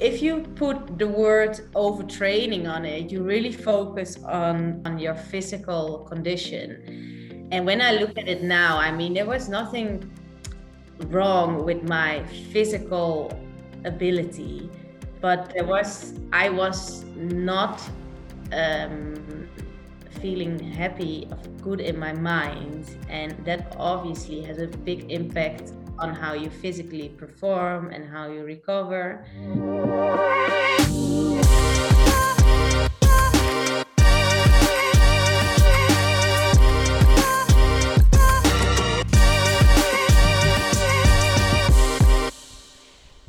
if you put the word overtraining on it, you really focus on, on your physical condition. And when I look at it now, I mean, there was nothing wrong with my physical ability, but there was, I was not um, feeling happy, good in my mind. And that obviously has a big impact on how you physically perform and how you recover.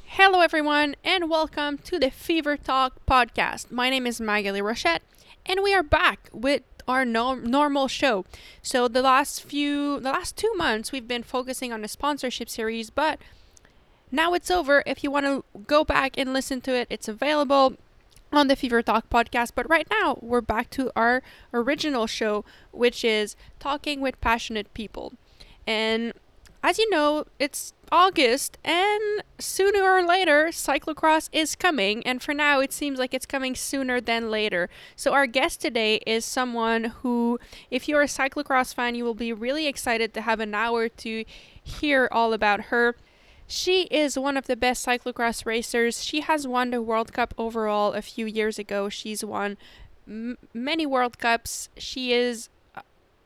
Hello, everyone, and welcome to the Fever Talk podcast. My name is Maghalie Rochette, and we are back with our no- normal show. So the last few, the last two months, we've been focusing on the sponsorship series, but now it's over. If you want to go back and listen to it, it's available on the Fever Talk podcast. But right now, we're back to our original show, which is talking with passionate people. And as you know, it's August, and sooner or later, cyclocross is coming. And for now, it seems like it's coming sooner than later. So, our guest today is someone who, if you're a cyclocross fan, you will be really excited to have an hour to hear all about her. She is one of the best cyclocross racers. She has won the World Cup overall a few years ago. She's won m- many World Cups. She is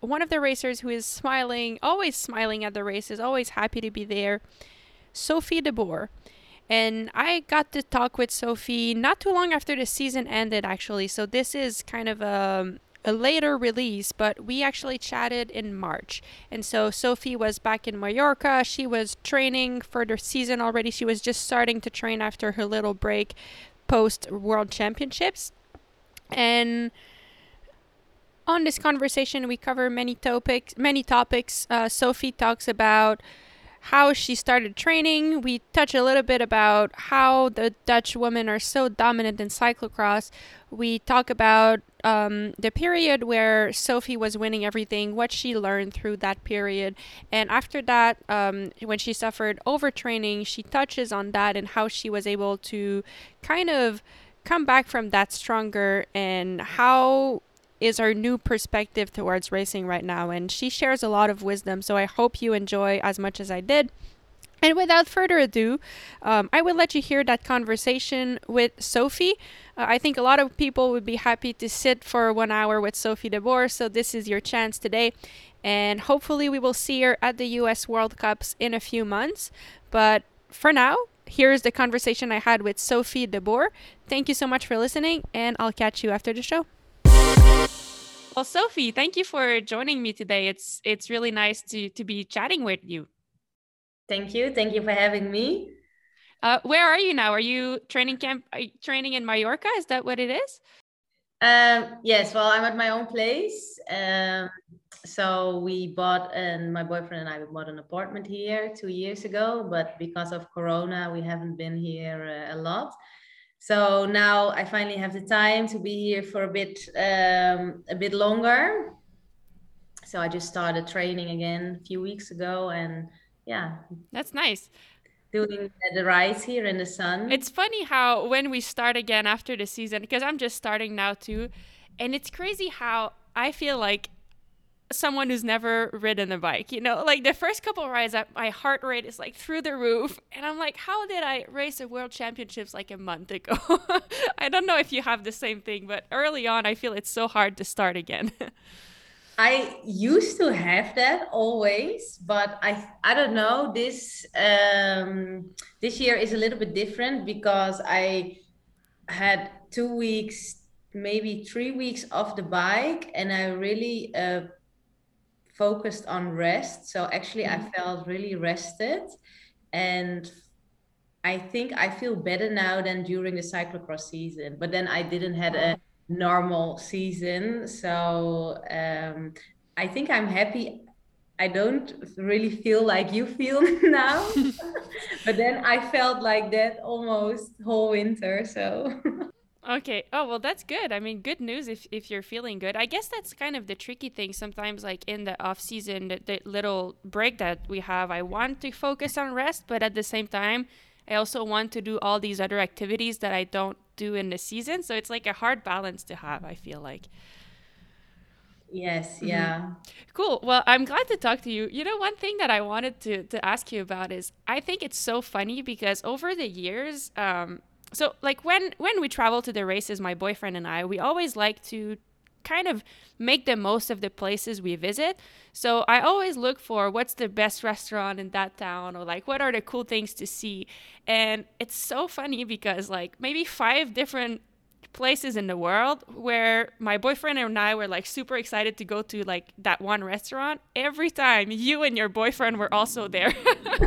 one of the racers who is smiling, always smiling at the races, always happy to be there, Sophie de Boer. And I got to talk with Sophie not too long after the season ended, actually. So this is kind of a, a later release, but we actually chatted in March. And so Sophie was back in Mallorca. She was training for the season already. She was just starting to train after her little break post World Championships. And on this conversation, we cover many topics. Many topics. Uh, Sophie talks about how she started training. We touch a little bit about how the Dutch women are so dominant in cyclocross. We talk about um, the period where Sophie was winning everything, what she learned through that period. And after that, um, when she suffered overtraining, she touches on that and how she was able to kind of come back from that stronger and how is her new perspective towards racing right now. And she shares a lot of wisdom. So I hope you enjoy as much as I did. And without further ado, um, I will let you hear that conversation with Sophie. Uh, I think a lot of people would be happy to sit for one hour with Sophie de Boer, so this is your chance today. And hopefully, we will see her at the US World Cups in a few months. But for now, here's the conversation I had with Sophie de Boer. Thank you so much for listening, and I'll catch you after the show. Well, Sophie, thank you for joining me today. It's it's really nice to to be chatting with you. Thank you. Thank you for having me. Uh, where are you now? Are you training camp? Are you training in Mallorca? Is that what it is? Um, yes. Well, I'm at my own place. Um, so we bought, and my boyfriend and I bought an apartment here two years ago. But because of Corona, we haven't been here uh, a lot so now I finally have the time to be here for a bit um, a bit longer. So I just started training again a few weeks ago, and yeah, that's nice. Doing the rides here in the sun. It's funny how when we start again after the season, because I'm just starting now too, and it's crazy how I feel like someone who's never ridden a bike. You know, like the first couple rides, my heart rate is like through the roof, and I'm like, how did I race the world championships like a month ago? I don't know if you have the same thing, but early on, I feel it's so hard to start again. I used to have that always, but I I don't know this um, this year is a little bit different because I had two weeks maybe three weeks off the bike and i really uh, focused on rest. So actually, I mm-hmm. felt really rested. And I think I feel better now than during the cyclocross season. But then I didn't had a normal season. So um, I think I'm happy. I don't really feel like you feel now. but then I felt like that almost whole winter. So Okay. Oh, well, that's good. I mean, good news if, if you're feeling good. I guess that's kind of the tricky thing sometimes, like in the off season, the, the little break that we have. I want to focus on rest, but at the same time, I also want to do all these other activities that I don't do in the season. So it's like a hard balance to have, I feel like. Yes, yeah. Mm-hmm. Cool. Well, I'm glad to talk to you. You know, one thing that I wanted to, to ask you about is I think it's so funny because over the years, um, so like when when we travel to the races, my boyfriend and I, we always like to kind of make the most of the places we visit. So I always look for what's the best restaurant in that town or like what are the cool things to see. And it's so funny because like maybe five different places in the world where my boyfriend and I were like super excited to go to like that one restaurant. Every time you and your boyfriend were also there,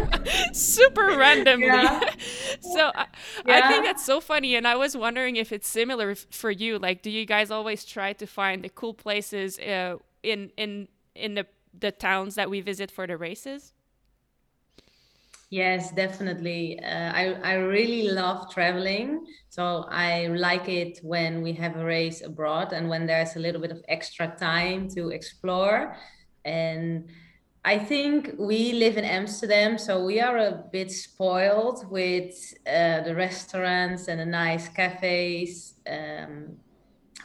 super randomly. Yeah. so I, yeah. I think that's so funny. And I was wondering if it's similar for you. Like, do you guys always try to find the cool places uh, in in in the the towns that we visit for the races? Yes, definitely. Uh, I, I really love traveling. So I like it when we have a race abroad and when there's a little bit of extra time to explore. And I think we live in Amsterdam, so we are a bit spoiled with uh, the restaurants and the nice cafes. Um,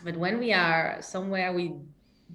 but when we are somewhere, we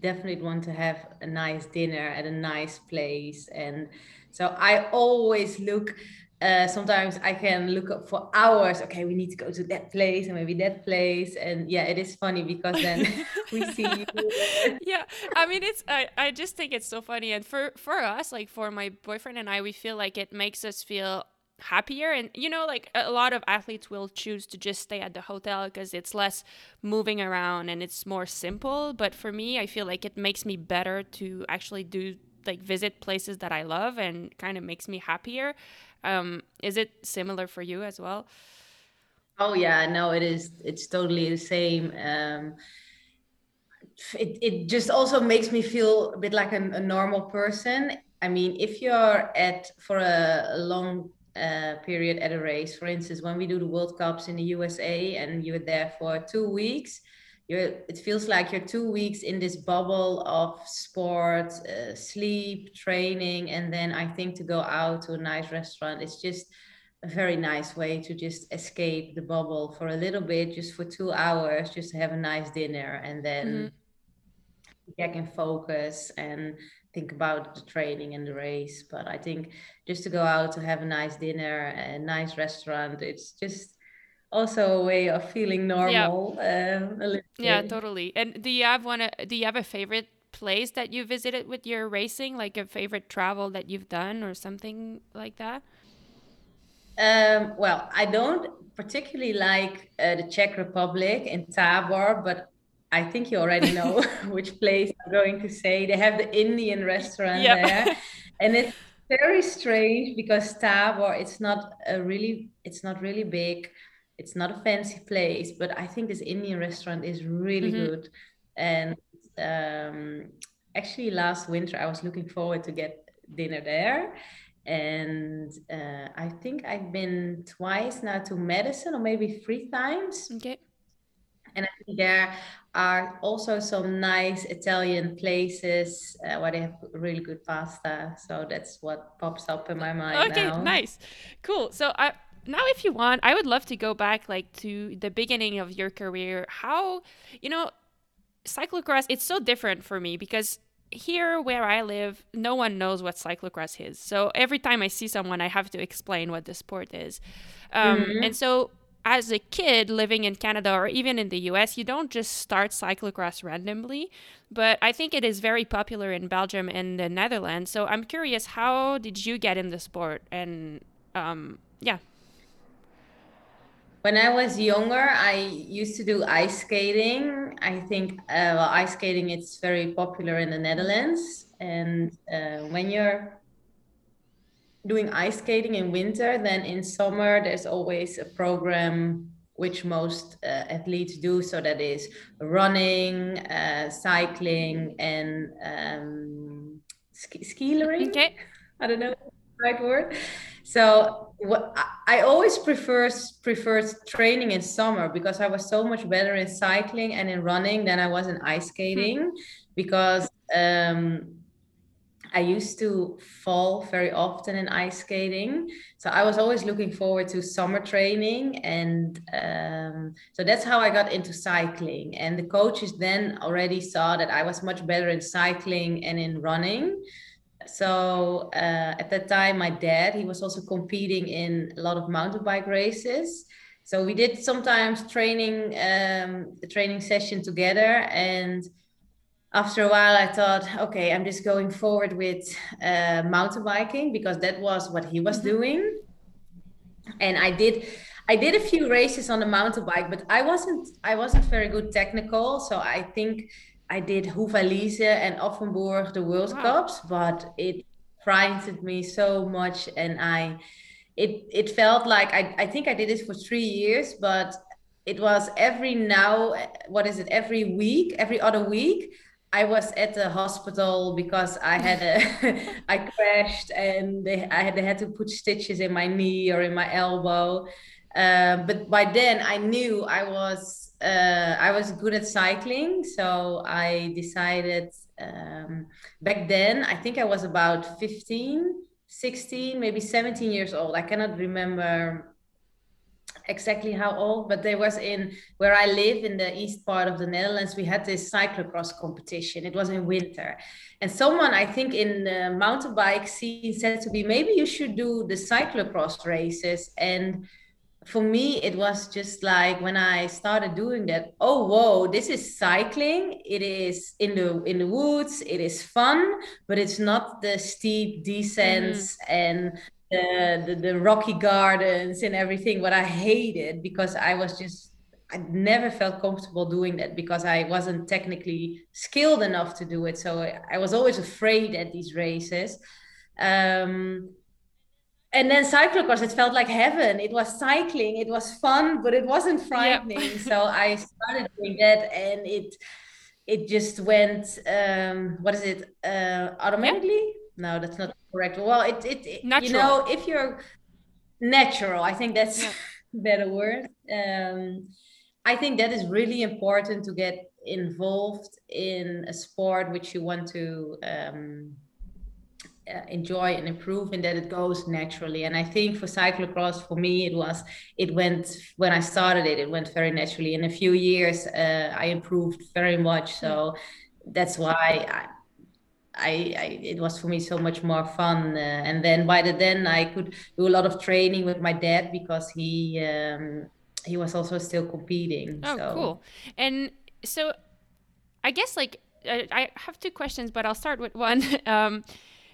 definitely want to have a nice dinner at a nice place and so I always look. Uh, sometimes I can look up for hours. Okay, we need to go to that place and maybe that place, and yeah, it is funny because then we see. You. yeah, I mean, it's I, I just think it's so funny, and for for us, like for my boyfriend and I, we feel like it makes us feel happier and you know like a lot of athletes will choose to just stay at the hotel because it's less moving around and it's more simple but for me i feel like it makes me better to actually do like visit places that I love and kind of makes me happier. Um, is it similar for you as well? Oh yeah, no, it is. It's totally the same. Um, it it just also makes me feel a bit like a, a normal person. I mean, if you're at for a, a long uh, period at a race, for instance, when we do the World Cups in the USA and you're there for two weeks, you're it feels like you're two weeks in this bubble of sport uh, sleep training and then i think to go out to a nice restaurant it's just a very nice way to just escape the bubble for a little bit just for two hours just to have a nice dinner and then mm-hmm. get in focus and think about the training and the race but i think just to go out to have a nice dinner a nice restaurant it's just also a way of feeling normal. Yeah, um, yeah totally. And do you have one? Uh, do you have a favorite place that you visited with your racing, like a favorite travel that you've done or something like that? Um, well, I don't particularly like uh, the Czech Republic in Tabor, but I think you already know which place I'm going to say. They have the Indian restaurant yep. there, and it's very strange because Tabor it's not a really it's not really big it's not a fancy place, but I think this Indian restaurant is really mm-hmm. good. And um, actually, last winter I was looking forward to get dinner there. And uh, I think I've been twice now to Madison, or maybe three times. Okay. And I think there are also some nice Italian places uh, where they have really good pasta. So that's what pops up in my mind. Okay, now. nice, cool. So I now if you want i would love to go back like to the beginning of your career how you know cyclocross it's so different for me because here where i live no one knows what cyclocross is so every time i see someone i have to explain what the sport is um, mm-hmm. and so as a kid living in Canada or even in the US, you don't just start cyclocross randomly, but I think it is very popular in Belgium and the Netherlands. So I'm curious, how did you get in the sport? And um, yeah. When I was younger, I used to do ice skating. I think uh, well, ice skating it's very popular in the Netherlands, and uh, when you're doing ice skating in winter, then in summer there's always a program which most uh, athletes do. So that is running, uh, cycling, and um, ski- skiing. Okay. I don't know the right word. So what I always prefer preferred training in summer because I was so much better in cycling and in running than I was in ice skating hmm. because um, I used to fall very often in ice skating. So I was always looking forward to summer training. And um, so that's how I got into cycling. And the coaches then already saw that I was much better in cycling and in running. So uh, at that time, my dad, he was also competing in a lot of mountain bike races. So we did sometimes training, um, training session together and after a while i thought okay i'm just going forward with uh, mountain biking because that was what he was mm-hmm. doing and i did i did a few races on the mountain bike but i wasn't i wasn't very good technical so i think i did Houffalize and offenburg the world wow. cups but it frightened me so much and i it it felt like I, I think i did it for three years but it was every now what is it every week every other week I was at the hospital because I had a I crashed and they I had, they had to put stitches in my knee or in my elbow. Uh, but by then I knew I was uh, I was good at cycling, so I decided um, back then I think I was about 15, 16, maybe 17 years old. I cannot remember exactly how old, but there was in where I live in the east part of the Netherlands, we had this cyclocross competition. It was in winter. And someone, I think, in the mountain bike scene said to me, maybe you should do the cyclocross races. And for me, it was just like when I started doing that, oh whoa, this is cycling. It is in the in the woods, it is fun, but it's not the steep descents mm-hmm. and the, the, the rocky gardens and everything what i hated because i was just i never felt comfortable doing that because i wasn't technically skilled enough to do it so i was always afraid at these races um, and then cyclocross it felt like heaven. It was cycling it was fun but it wasn't frightening. Yep. so i started doing that and it it just went um, what is it? Uh, automatically? No that's not correct well it, it, it you know if you're natural i think that's better word. Um, i think that is really important to get involved in a sport which you want to um, uh, enjoy and improve and that it goes naturally. And i think for cyclocross for me it was it went when i started it it went very naturally. In a few years uh, i improved very much. So that's why I, I, I, it was for me so much more fun. Uh, and then by the then i could do a lot of training with my dad because he um, he was also still competing. Oh so. cool. And so i guess like i have two questions but i'll start with one. Um,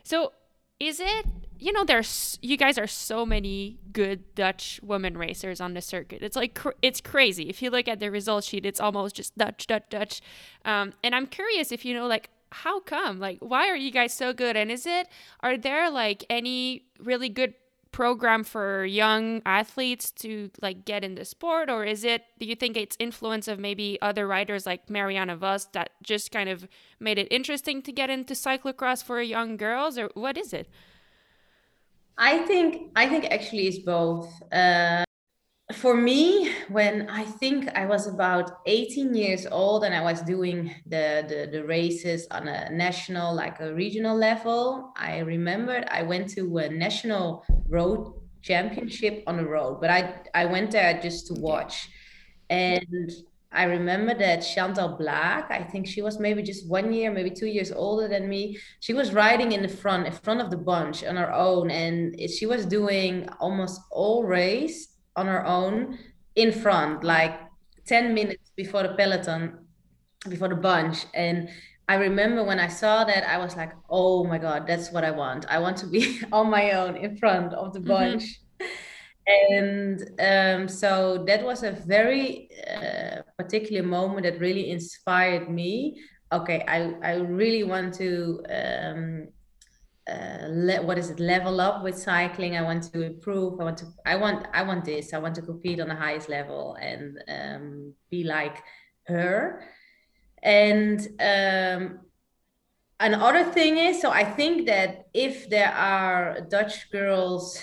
so is it you know there's you guys are so many good dutch women racers on the circuit it's like cr- it's crazy if you look at the result sheet it's almost just dutch dutch dutch um, and i'm curious if you know like how come? Like, why are you guys so good? And is it, are there like any really good program for young athletes to like get into sport? Or is it do you think it's influence of maybe other riders like Marianne Vos that just kind of made it interesting to get into cyclocross for young girls? Or what is it? I think i think actually it's both. Uh, for me when i think i was about 18 years old and i was doing the, the, the races on a national like a regional level i remembered i went to a national road championship on the road but i i went there just to watch. And i remember that Chantal Blaak, i think she was maybe just one year maybe two years older than me she was riding in the front in front of the bunch on her own. And she was doing almost all race on her own in front, like 10 minutes before the peloton, before the bunch. And I remember when I saw that, I was like, oh my God, that's what I want. I want to be on my own in front of the mm-hmm. bunch. Mm-hmm. And um, so that was a very uh, particular moment that really inspired me. Okay, I, I really want to um, uh, le- what is it level up with cycling. I want to improve. I want to i want i want this. I want to compete on the highest level and um, be like her. And um, another thing is so i think that if there are dutch girls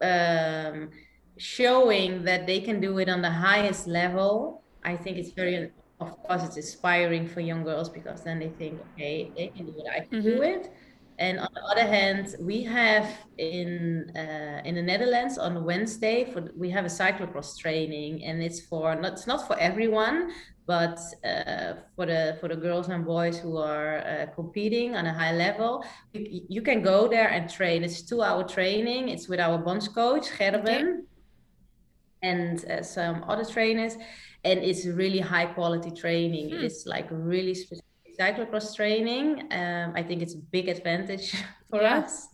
um, showing that they can do it on the highest level i think it's very of course it's inspiring for young girls because then they think okay they can do it i can do Mm-hmm. it and on the other hand we have in uh, in the netherlands on wednesday for we have a cyclocross training and it's for not it's not for everyone but uh, for the for the girls and boys who are uh, competing on a high level you, you can go there and train it's two hour training it's with our bonds coach Okay. gerben and uh, some other trainers and it's really high quality training Hmm. is like really specific cyclocross training um, i think it's a big advantage for Yeah. us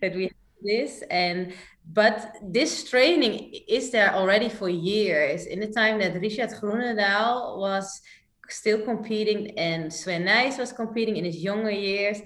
that we have this and but this training is there already for years in the time that richard groenendaal was still competing and sven nys was competing in his younger years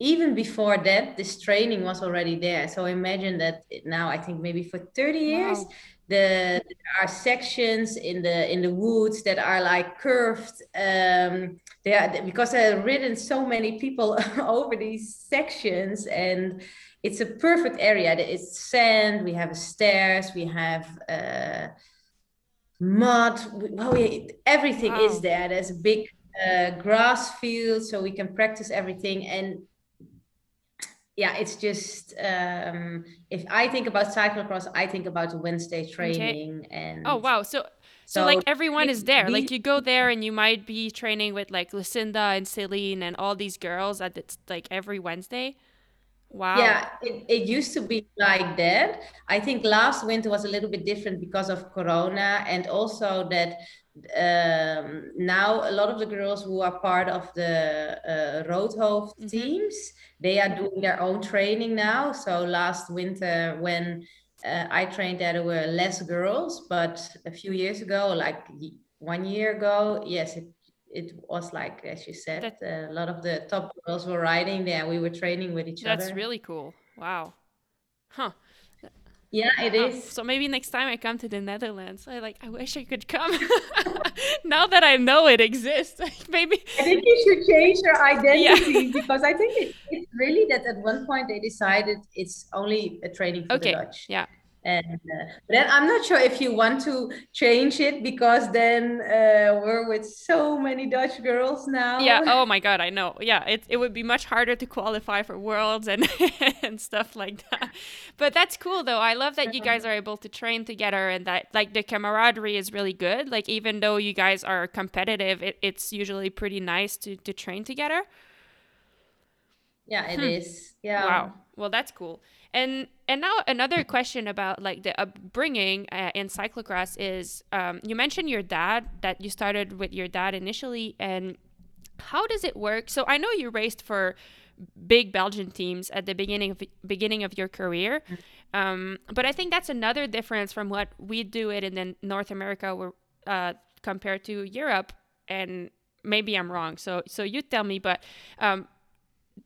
even before that this training was already there so imagine that now i think maybe for 30 years Wow. the there are sections in the in the woods that are like curved um they are because i've ridden so many people over these sections and it's a perfect area it's sand we have stairs we have uh mud we- well we, everything Wow. is there there's a big uh, grass field so we can practice everything and yeah it's just um if i think about cyclocross i think about the wednesday training and Oh wow. So so so like everyone is there. we Like you go there and you might be training with like Lucinda and Ceylin and all these girls at it's like every Wednesday. Wow. yeah it, it used to be like that i think last winter was a little bit different because of corona and also that um now a lot of the girls who are part of the uh, Roodhooft Mhm. teams they are doing their own training now so last winter when uh, i trained there there were less girls but a few years ago like one year ago yes it it was like as you said That a lot of the top girls were riding there we were training with each that's other That's really cool. Wow. Huh. Yeah it Huh. is So maybe next time I come to the Netherlands, I like I wish I could come. now that I know it exists, like maybe I think you should change your yeah. identity because I think it, it's really that at one point they decided it's only a training for the okay. Dutch. Yeah. And uh, then I'm not sure if you want to change it because then uh, we're with so many Dutch girls now. Yeah. Oh my God, I know. Yeah, it it would be much harder to qualify for worlds and and stuff like that. But that's cool though. I love that you guys are able to train together and that like the camaraderie is really good. Like even though you guys are competitive, it, it's usually pretty nice to to train together. Yeah, it Hmm. is. Yeah. Wow. Well, that's cool. And and now another question about like the upbringing uh, in cyclocross is um, you mentioned your dad that you started with your dad initially, and how does it work? So I know you raced for big Belgian teams at the beginning of beginning of your career, um, but I think that's another difference from what we do it in the North America uh, compared to Europe. And maybe I'm wrong. So so you tell me, but um,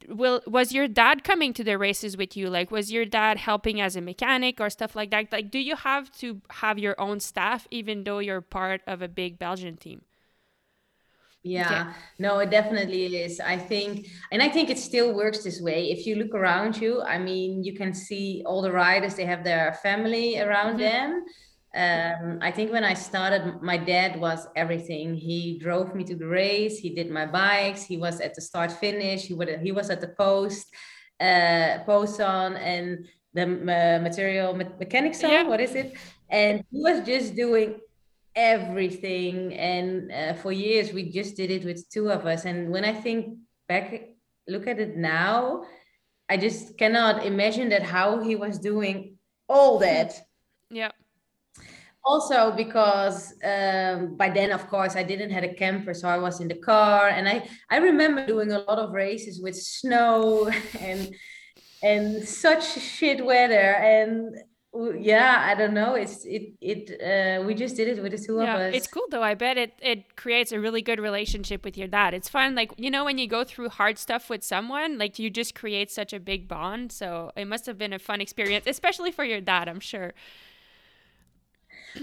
will was your dad coming to the races with you like was your dad helping as a mechanic or stuff like that like do you have to have your own staff even though you're part of a big belgian team okay Yeah, no, it definitely is. I think, and I think it still works this way. If you look around you, I mean, you can see all the riders, they have their family around hmm them. Um, I think when I started, my dad was everything. He drove me to the race, he did my bikes, he was at the start finish, he would he was at the post, uh, post on and the uh, material me- mechanics yeah. on, what is it? And he was just doing everything. And uh, for years we just did it with two of us. And when i think back look at it now i just cannot imagine that how he was doing all that. Yeah also because um, by then of course i didn't have a camper so i was in the car and i i remember doing a lot of races with snow and and such shit weather and yeah i don't know it's it it uh, we just did it with the two of yeah it's cool though i bet it it creates a really good relationship with your dad. It's fun like you know when you go through hard stuff with someone like you just create such a big bond so it must have been a fun experience especially for your dad i'm sure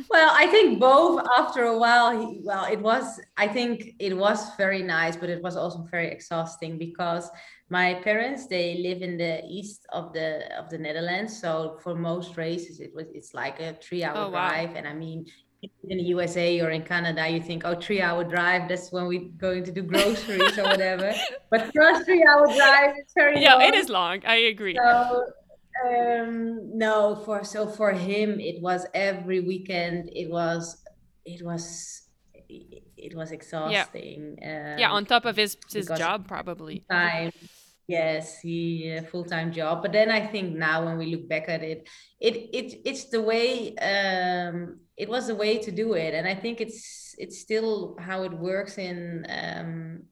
Well, I think both after a while, he, well, it was, I think it was very nice, but it was also very exhausting because my parents, they live in the east of the of the Netherlands. So for most races, it was it's like a three hour oh wow drive. And I mean, in the USA or in Canada, you think, oh, three hour drive, that's when we're going to do groceries or whatever. But for us, three hour drive, is very yeah, long. it is long. I agree. So, um, no, for so for him, it was every weekend. It was, it was, it was exhausting. Yeah, yeah on top of his his job, probably. Time Yes, he a full-time job. But then I think now when we look back at it, it it it's the way um it was the way to do it. And I think it's it's still how it works in um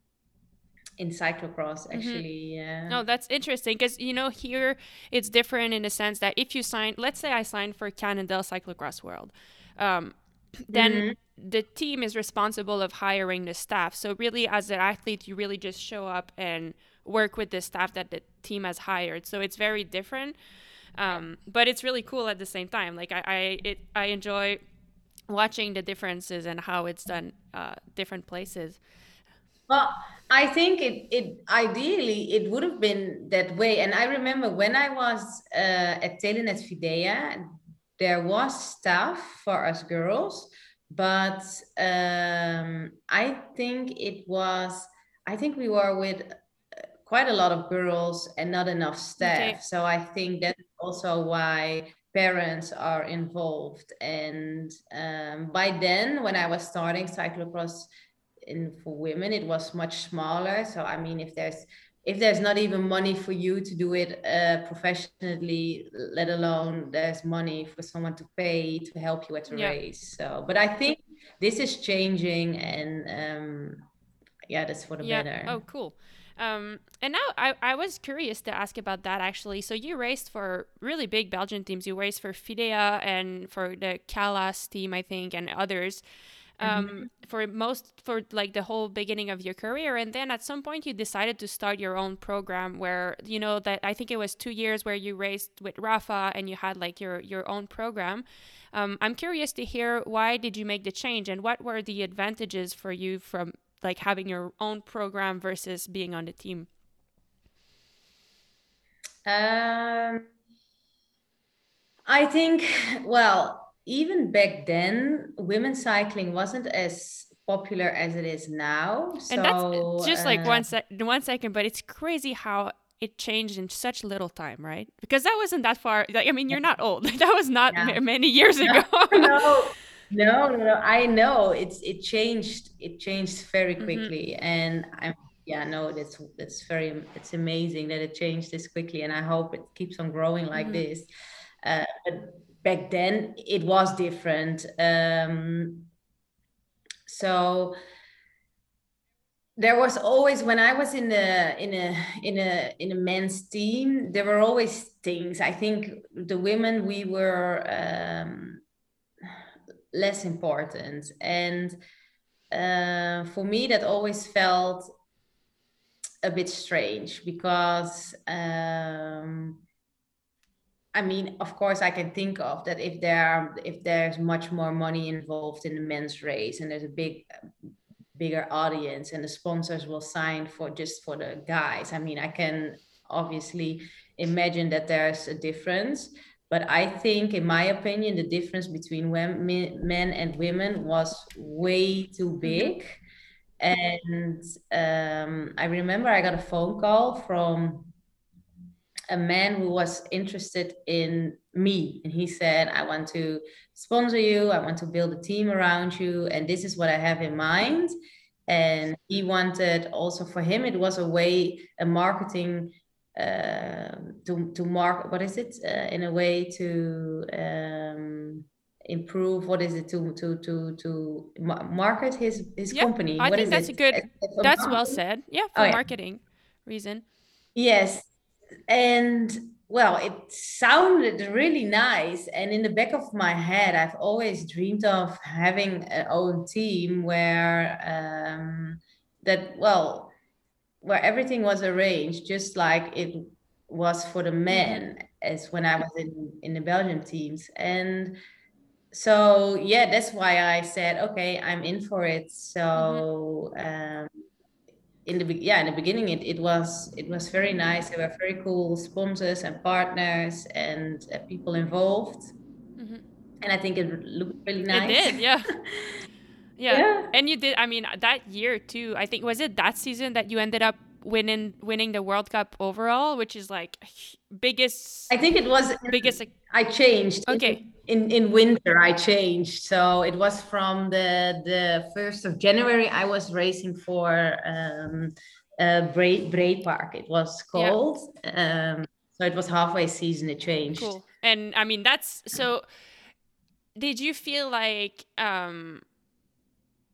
in cyclocross mm-hmm. actually mm-hmm. no that's interesting because you know here it's different in the sense that if you sign let's say i signed for cannondale cyclocross world um, then mm-hmm. the team is responsible of hiring the staff so really as an athlete you really just show up and work with the staff that the team has hired. So it's very different, um, but it's really cool at the same time. Like I, I, it, I enjoy watching the differences and how it's done uh, different places. Well, I think it, it ideally it would have been that way. And I remember when I was uh, at Telenet Fidea, there was staff for us girls, but um, I think it was. I think we were with quite a lot of girls and not enough staff. Okay. So I think that's also why parents are involved. And um, by then, when I was starting cyclocross in for women, it was much smaller. So I mean, if there's if there's not even money for you to do it uh, professionally, let alone there's money for someone to pay to help you at a yeah. race. So, but I think this is changing, and um, yeah, that's for the yeah. better. Oh, cool. Um, and now I, I was curious to ask about that actually. So you raced for really big Belgian teams. You raced for Fidea and for the Kalas team, I think, and others. Um, mm-hmm. For most, for like the whole beginning of your career, and then at some point you decided to start your own program. Where you know that I think it was two years where you raced with Rapha and you had like your your own program. Um, I'm curious to hear why did you make the change and what were the advantages for you from like having your own program versus being on the team? Um, I think, well, even back then, women's cycling wasn't as popular as it is now. So, and that's just uh, like one, sec- one second, but it's crazy how it changed in such little time, right? Because that wasn't that far. Like, I mean, you're not old. that was not yeah. many years ago. no, no, no, no. I know it's it changed. It changed very mm-hmm. quickly, mm-hmm. and I'm yeah, no, that's that's very it's amazing that it changed this quickly, and I hope it keeps on growing like mm-hmm. this. Uh, but back then it was different. Um, so there was always when I was in a in a in a in a men's team, there were always things. I think the women we were. Um, less important. And uh, for me, that always felt a bit strange because um, I mean, of course, I can think of that if there if there's much more money involved in the men's race and there's a big bigger audience and the sponsors will sign for just for the guys. I mean, I can obviously imagine that there's a difference. But I think, in my opinion, the difference between women, men and women was way too mm-hmm. big. And um, I remember I got a phone call from a man who was interested in me. And he said, I want to sponsor you, I want to build a team around you, and this is what I have in mind. And he wanted also for him, it was a way, a marketing um, to to mark what is it uh, in a way to um, improve what is it to to to to market his his yeah, company i what think that's it? a good that's well said yeah for oh, marketing yeah. reason yes and well it sounded really nice and in the back of my head i've always dreamed of having an own team where um that well where everything was arranged just like it was for the mm-hmm. men as when I was in in the Belgian teams and so yeah that's why I said okay I'm in for it so mm-hmm. um, in the yeah in the beginning it, it was it was very nice there were very cool sponsors and partners and uh, people involved mm-hmm. and I think it looked really nice. It did, yeah. yeah. yeah. And you did I mean that year too. I think was it that season that you ended up winning winning the World Cup overall, which is like biggest I think it was biggest I changed. Okay. In, in in winter I changed. So it was from the the 1st of January I was racing for um uh Bray, Bray Park it was called. Yeah. Um so it was halfway season it changed. Cool. And I mean that's so did you feel like um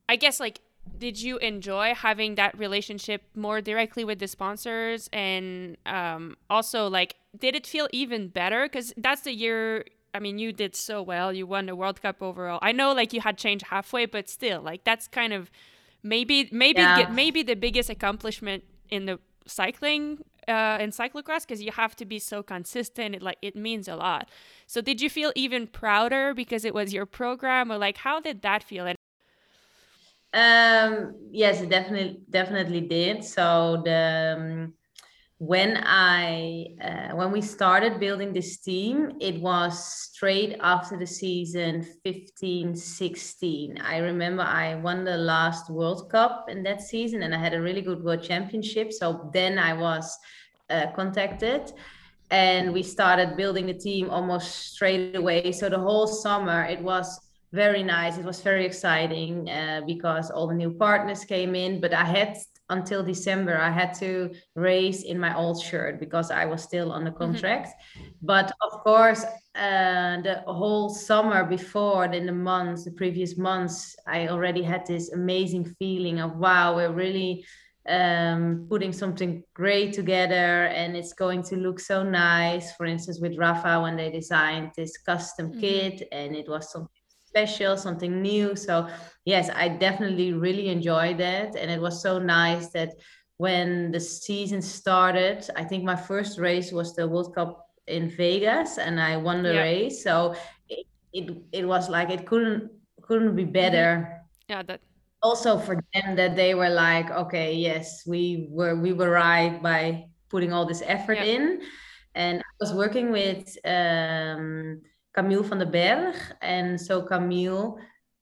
I guess like did you enjoy having that relationship more directly with the sponsors and um also like did it feel even better cuz that's the year I mean you did so well you won the World Cup overall. I know like you had changed halfway but still like that's kind of maybe maybe yeah. get, maybe the biggest accomplishment in the cycling uh, in cyclocross because you have to be so consistent. It like it means a lot. So did you feel even prouder because it was your program, or like how did that feel? And um, yes, it definitely definitely did. So the um, when I uh, when we started building this team, it was straight after the season 15 16. I remember I won the last World Cup in that season and I had a really good World Championship. So then I was uh, contacted and we started building the team almost straight away. So the whole summer it was very nice. It was very exciting uh, because all the new partners came in. But I had until December, I had to race in my old shirt because I was still on the mm-hmm. contract. Mm-hmm. But of course, uh, the whole summer before, in the months, the previous months, I already had this amazing feeling of wow, we're really um, putting something great together and it's going to look so nice. For instance, with Rapha, when they designed this custom mm-hmm. kit and it was something special, something new. So, yes, I definitely really enjoyed that. And it was so nice that when the season started, I think my first race was the World Cup in Vegas and I won the yeah. race. So, it, it, it was like it couldn't couldn't be better. Mm-hmm. Yeah, that also for them that they were like okay yes we were we were right by putting all this effort yeah. in and i was working with um, camille van den berg. And so camille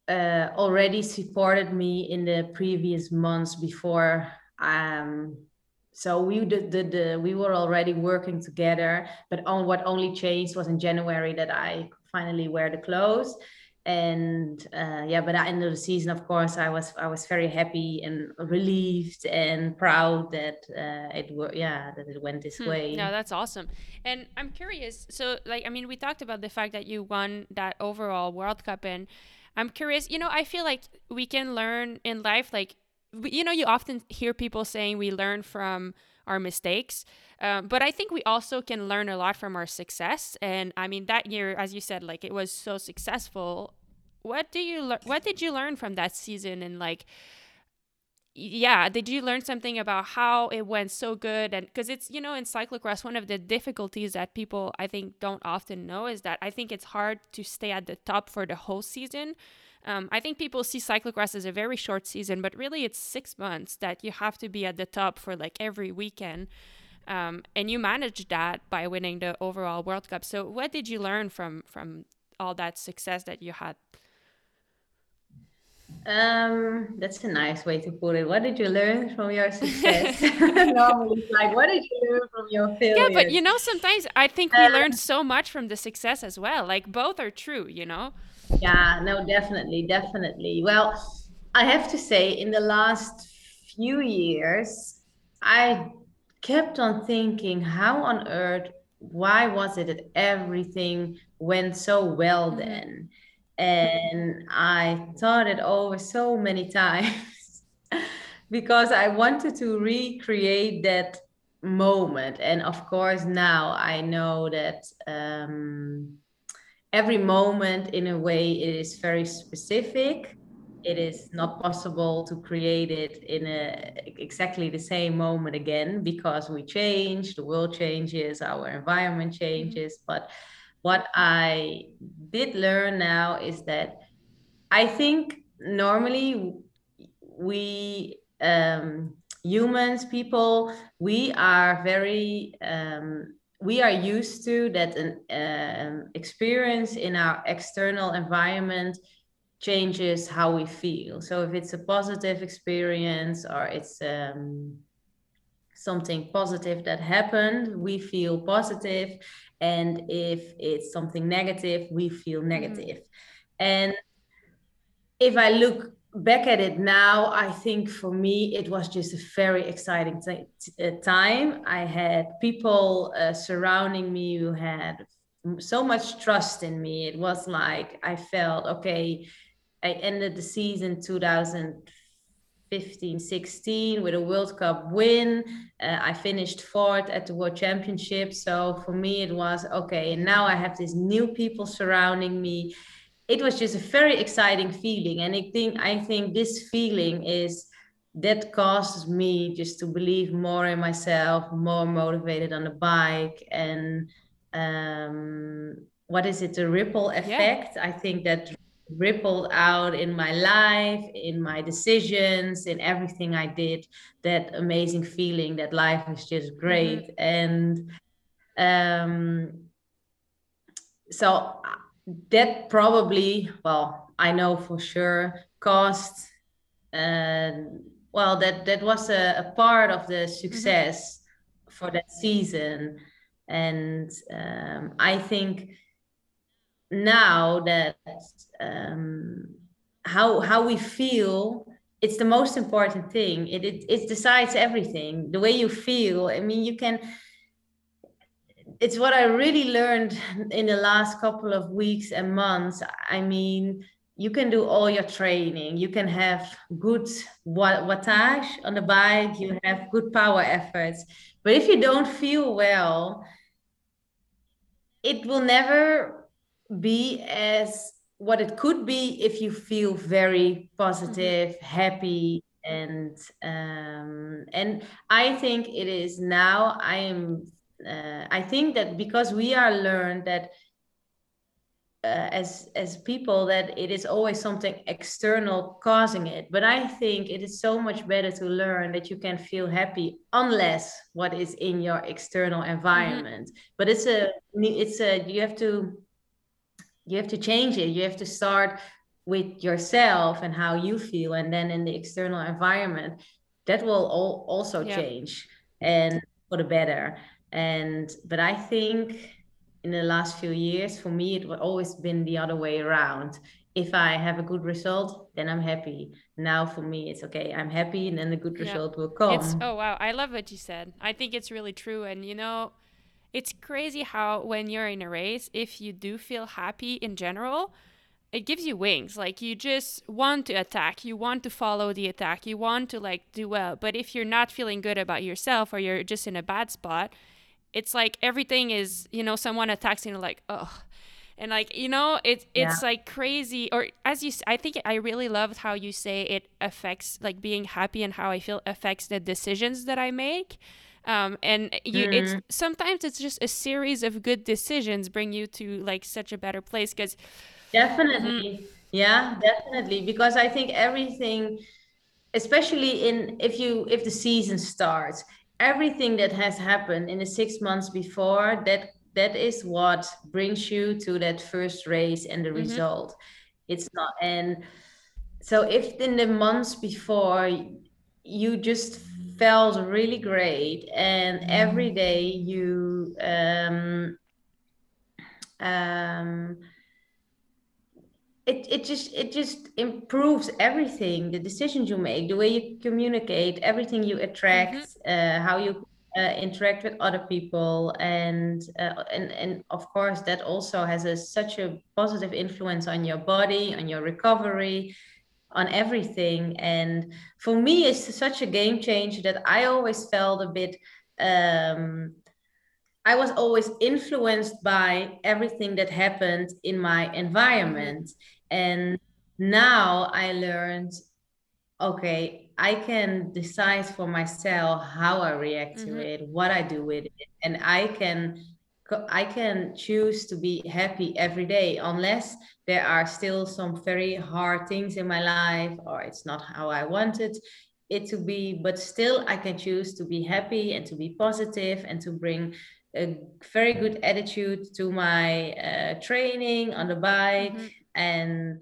uh, already supported me in the previous months before um, so we did the, we were already working together but on what only changed was in january that i finally wear the clothes and uh, yeah but at the end of the season of course i was i was very happy and relieved and proud that uh, it were yeah that it went this hmm. way no that's awesome and i'm curious so like i mean we talked about the fact that you won that overall world cup and i'm curious you know i feel like we can learn in life like you know you often hear people saying we learn from our mistakes um, but I think we also can learn a lot from our success. And I mean, that year, as you said, like it was so successful what do you le- what did you learn from that season? And like yeah did you learn something about how it went so good? And because it's you know in cyclocross one of the difficulties that people i think don't often know is that i think it's hard to stay at the top for the whole season. Um, i think people see cyclocross as a very short season but really it's six months that you have to be at the top for like every weekend um, and you managed that by winning the overall world cup. So what did you learn from from all that success that you had um, that's a nice way to put it. What did you learn from your success? Normally, like, what did you learn from your failure? Yeah, but you know, sometimes I think we uh, learned so much from the success as well. Like, both are true, you know? Yeah, no, definitely, definitely. Well, I have to say, in the last few years, I kept on thinking, how on earth, why was it that everything went so well mm-hmm. then? And I thought it over so many times because I wanted to recreate that moment. And of course, now I know that um, every moment, in a way, it is very specific. It is not possible to create it in a exactly the same moment again because we change, the world changes, our environment mm-hmm. changes, but what I did learn now is that I think normally we um, humans, people, we are very um, we are used to that an um, experience in our external environment changes how we feel. So if it's a positive experience or it's um, something positive that happened, we feel positive. And if it's something negative, we feel mm-hmm. negative. Mm-hmm. And if I look back at it now, I think for me it was just a very exciting t- t- uh, time. I had people uh, surrounding me who had so much trust in me. It was like I felt okay. I ended the season 2015 16 with a World Cup win. Uh, I finished fourth at the World Championship. So for me, it was okay. And now I have these new people surrounding me it was just a very exciting feeling and i think i think this feeling is that causes me just to believe more in myself more motivated on the bike and um, what is it the ripple effect yeah. i think that rippled out in my life in my decisions in everything i did that amazing feeling that life is just great mm-hmm. and um, so that probably, well, I know for sure, cost. And well, that that was a, a part of the mm-hmm. success mm-hmm. for that season, and um, I think now that um, how how we feel it's the most important thing it, it it decides everything the way you feel i mean you can it's what I really learned in the last couple of weeks and months. I mean, you can do all your training, you can have good wattage on the bike, you have good power efforts. But if you don't feel well, it will never be as what it could be if you feel very positive, mm-hmm. happy, and um, and I think it is now. I am uh, I think that because we are learned that uh, as as people that it is always something external causing it but i think it is so much better to learn that you can feel happy unless what is in your external mm-hmm. environment mm-hmm. but it's a it's a you have to you have to change it. You have to start with yourself and how you feel and then in the external environment that will all also yeah. change and for the better. And but i think in the last few years for me it would always been the other way around. If i have a good result then i'm happy. Now for me it's okay i'm happy and then the good yeah. result will come. It's, oh wow i love what you said. I think it's really true and you know it's crazy how when you're in a race if you do feel happy in general it gives you wings. Like you just want to attack. You want to follow the attack. You want to like do well. But if you're not feeling good about yourself or you're just in a bad spot it's like everything is you know someone attacks you like oh and like you know it it's yeah. like crazy. Or as you i think i really loved how you say it affects like being happy and how i feel affects the decisions that i make um, and you mm-hmm. it's sometimes it's just a series of good decisions bring you to like such a better place because definitely mm-hmm. yeah definitely because i think everything especially in if you if the season starts everything that has happened in the six months before that that is what brings you to that first race and the mm-hmm. result it's not and so if in the months before you just felt really great and every day you um um it, it just it just improves everything the decisions you make the way you communicate everything you attract mm-hmm. uh, how you uh, interact with other people and uh, and and of course that also has a, such a positive influence on your body on your recovery on everything and for me it's such a game changer that i always felt a bit um, I was always influenced by everything that happened in my environment. And now I learned okay, I can decide for myself how I react mm-hmm. to it, what I do with it, and I can I can choose to be happy every day unless there are still some very hard things in my life or it's not how I wanted it to be but still I can choose to be happy and to be positive and to bring a very good attitude to my uh, training on the bike mm-hmm. and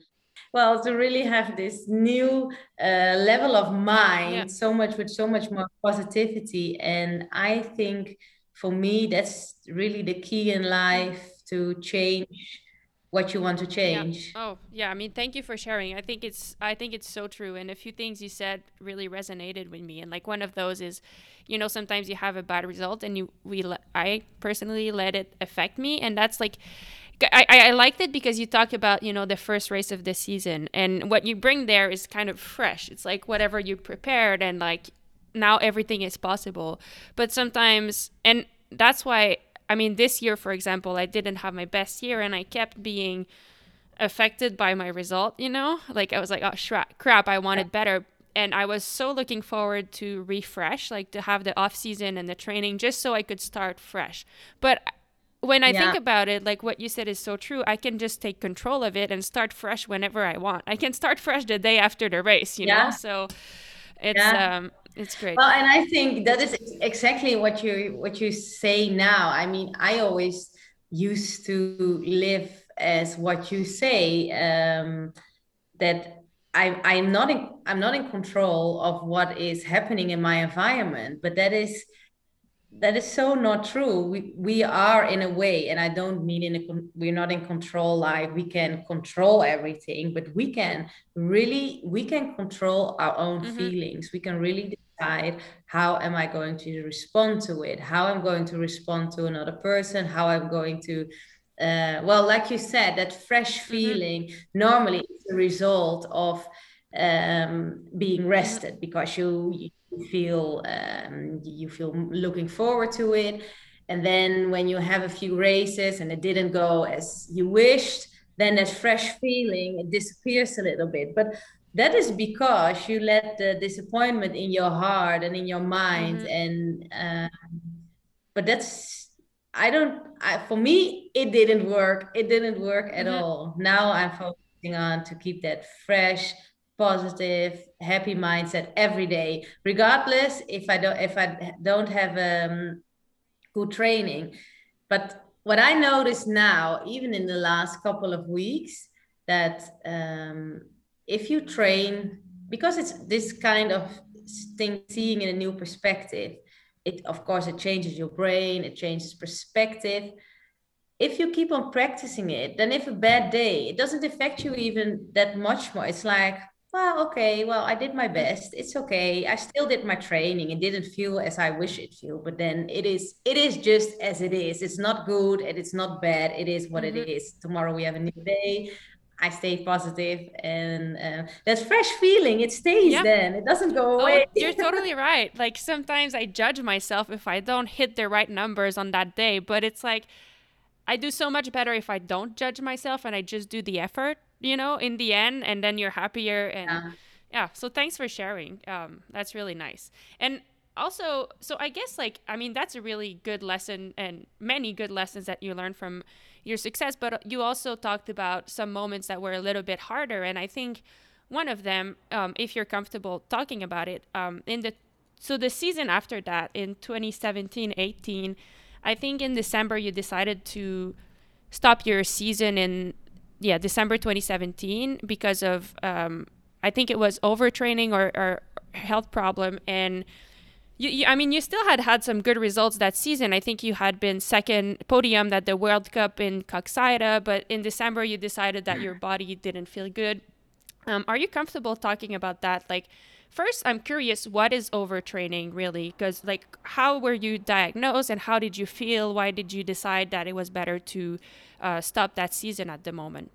well to really have this new uh, level of mind yeah. so much with so much more positivity and i think for me that's really the key in life to change what you want to change. Yeah. Oh, yeah. I mean, thank you for sharing. I think it's I think it's so true and a few things you said really resonated with me and like one of those is you know sometimes you have a bad result and you we I personally let it affect me and that's like I, I liked it because you talk about you know the first race of the season and what you bring there is kind of fresh it's like whatever you prepared and like now everything is possible but sometimes and that's why I mean, this year, for example, I didn't have my best year and I kept being affected by my result, you know? Like, I was like, oh, shra- crap, I wanted better. And I was so looking forward to refresh, like to have the off season and the training just so I could start fresh. But when I yeah. think about it, like what you said is so true. I can just take control of it and start fresh whenever I want. I can start fresh the day after the race, you yeah. know? So it's yeah. um it's great. Well, and I think that is exactly what you what you say now. I mean, I always used to live as what you say um, that I, I'm not in I'm not in control of what is happening in my environment, but that is that is so not true we we are in a way and i don't mean in a we're not in control like we can control everything but we can really we can control our own mm-hmm. feelings we can really decide how am i going to respond to it how i'm going to respond to another person how i'm going to uh, well like you said that fresh mm-hmm. feeling mm-hmm. normally is a result of um, being rested because you, you feel um, you feel looking forward to it and then when you have a few races and it didn't go as you wished then that fresh feeling it disappears a little bit but that is because you let the disappointment in your heart and in your mind mm-hmm. and um, but that's i don't I, for me it didn't work it didn't work at mm-hmm. all now i'm focusing on to keep that fresh positive happy mindset every day regardless if i don't if i don't have um good training but what i notice now even in the last couple of weeks that um if you train because it's this kind of thing seeing in a new perspective it of course it changes your brain it changes perspective if you keep on practicing it then if a bad day it doesn't affect you even that much more it's like well, okay, well, I did my best. It's okay. I still did my training. It didn't feel as I wish it feel, but then it is it is just as it is. It's not good and it's not bad. It is what mm-hmm. it is. Tomorrow we have a new day. I stay positive and uh, that fresh feeling it stays yeah. then it doesn't go oh, away. Oh, you're totally right. Like sometimes I judge myself if I don't hit the right numbers on that day, but it's like I do so much better if I don't judge myself and I just do the effort you know, in the end, and then you're happier. And yeah, yeah so thanks for sharing. Um, that's really nice. And also, so I guess like, I mean, that's a really good lesson and many good lessons that you learn from your success, but you also talked about some moments that were a little bit harder. And I think one of them, um, if you're comfortable talking about it, um, in the so the season after that in 2017 18 i think in december you decided to stop your season in yeah December 2017 because of um, I think it was overtraining or, or health problem and. You, you, I mean, you still had had some good results that season. I think you had been second podium at the World Cup in Koksijde, but in December you decided that your body didn't feel good. Um, are you comfortable talking about that? Like, first, I'm curious, what is overtraining really? Because, like, how were you diagnosed and how did you feel? Why did you decide that it was better to uh, stop that season at the moment?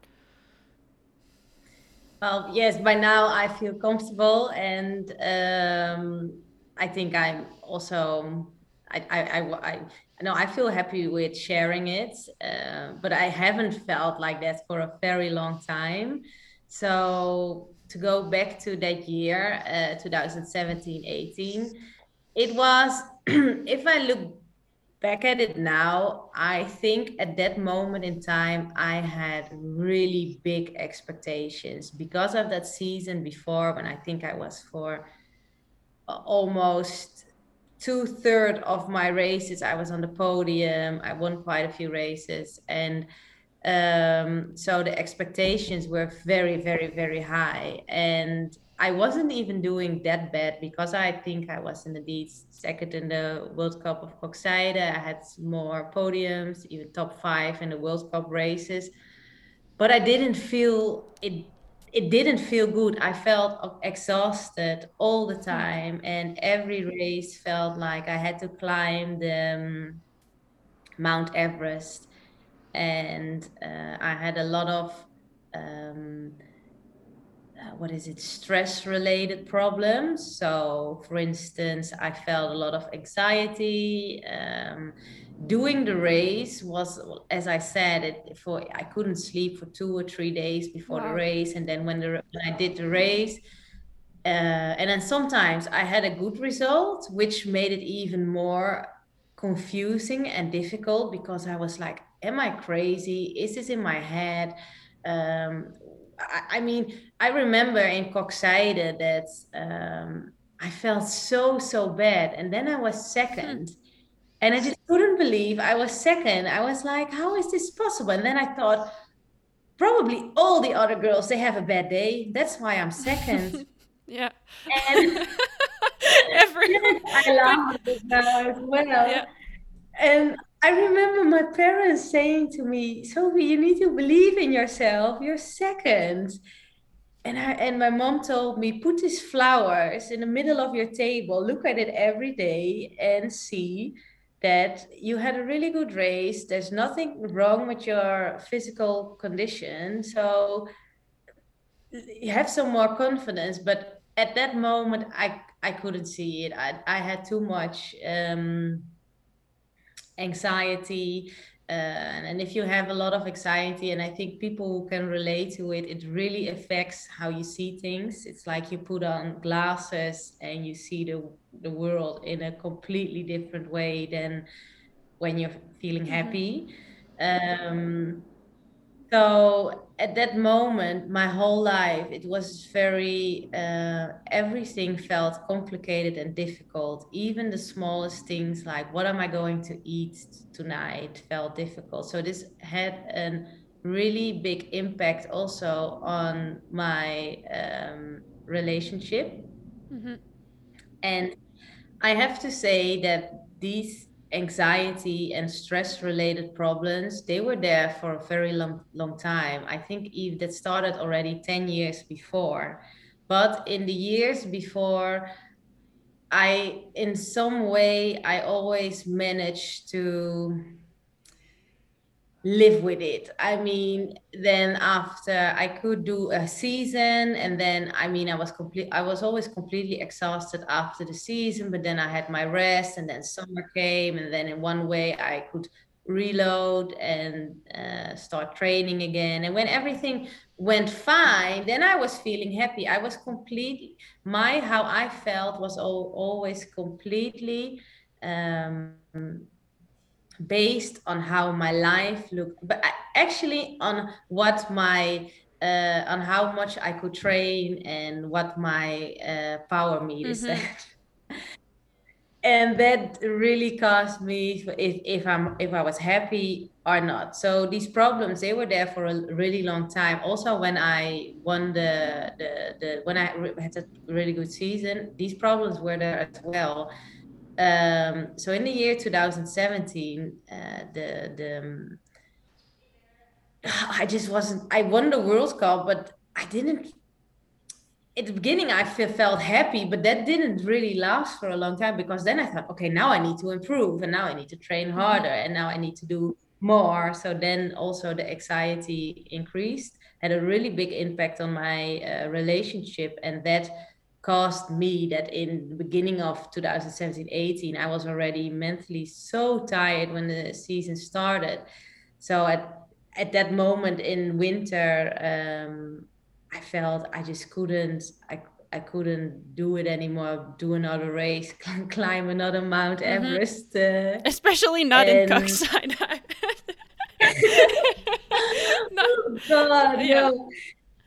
Well, yes, by now I feel comfortable, and um, I think I'm also, I, I, I, I know I feel happy with sharing it, uh, but I haven't felt like that for a very long time. So to go back to that year, uh, 2017, 18, it was, if I look back at it now, I think at that moment in time, I had really big expectations because of that season before when I think I was for almost two third of my races I was on the podium. I won quite a few races, and um, so the expectations were very, very, very high. And I wasn't even doing that bad because I think I was in the second in the World Cup of Koksijde. I had more podiums, even top five in the World Cup races. But I didn't feel it it didn't feel good. I felt exhausted all the time, and every race felt like I had to climb the um, Mount Everest, and uh, I had a lot of um, uh, what is it? Stress related problems. So for instance i felt a lot of anxiety um, doing the race was as i said it for i couldn't sleep for two or three days before wow. the race. And then when, the, when i did the race uh, and then sometimes i had a good result which made it even more confusing and difficult because i was like am i crazy? Is this in my head? Um, I, I mean, I remember in Koksijde that um, I felt so so bad, and then I was second, and I just couldn't believe I was second. I was like, how is this possible? And then I thought, probably all the other girls they have a bad day. That's why I'm second. yeah. And Everyone. I now as well. Yeah. And I remember my parents saying to me, Sophie, you need to believe in yourself. You're second. And I and my mom told me, put these flowers in the middle of your table, look at it every day and see that you had a really good race. There's nothing wrong with your physical condition. So you have some more confidence. But at that moment I I couldn't see it. I I had too much um anxiety. Uh, and if you have a lot of anxiety, and I think people can relate to it, it really affects how you see things. It's like you put on glasses and you see the, the world in a completely different way than when you're feeling mm-hmm. happy. Um, so at that moment my whole life it was very uh, everything felt complicated and difficult. Even the smallest things like what am i going to eat tonight felt difficult. So this had a really big impact also on my um, relationship. Mm-hmm. and i have to say that these anxiety and stress related problems they were there for a very long long time. I think eve that started already 10 years before but in the years before i in some way i always managed to live with it. I mean, then after I could do a season, and then I mean, I was complete. I was always completely exhausted after the season, but then I had my rest, and then summer came, and then in one way I could reload and uh, start training again. And when everything went fine, then I was feeling happy. I was completely my how I felt was all, always completely. Um, based on how my life looked, but actually on what my uh, on how much I could train and what my uh, power meter mm-hmm. said. and that really cost me if, if I'm if I was happy or not. So these problems they were there for a really long time. Also, when I won the the, the when I had a really good season, these problems were there as well um, so in the year 2017, uh, the the um, I just wasn't. I won the World Cup, but I didn't. At the beginning, I felt happy, but that didn't really last for a long time because then I thought, okay, now I need to improve, and now I need to train mm-hmm. harder, and now I need to do more. So then also the anxiety increased, had a really big impact on my uh, relationship, and that caused me that in the beginning of 2017 18 i was already mentally so tired when the season started so at at that moment in winter um, i felt i just couldn't i I couldn't do it anymore. Do another race, climb another Mount mm-hmm. Everest. Uh, Especially not and... in Koksijde. no. Oh God, yeah. no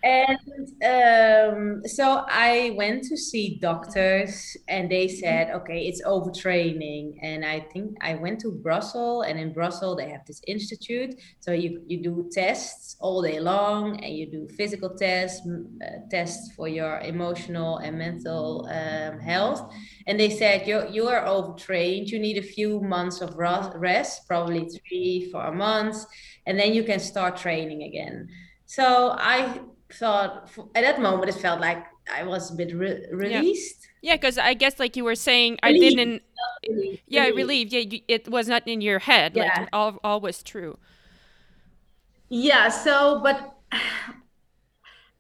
and um, so I went to see doctors, and they said, okay, it's overtraining. And I think I went to Brussels, and in Brussels they have this institute. So you you do tests all day long, and you do physical tests, uh, tests for your emotional and mental um, health. And they said you you are overtrained. You need a few months of rest, probably three four months, and then you can start training again. So I thought at that moment it felt like I was a bit re- released. Yeah, because yeah, I guess like you were saying, relieved. I didn't. Relieved. Yeah, relieved. Yeah, you, it was not in your head. Yeah. Like all, all was true. Yeah. So, but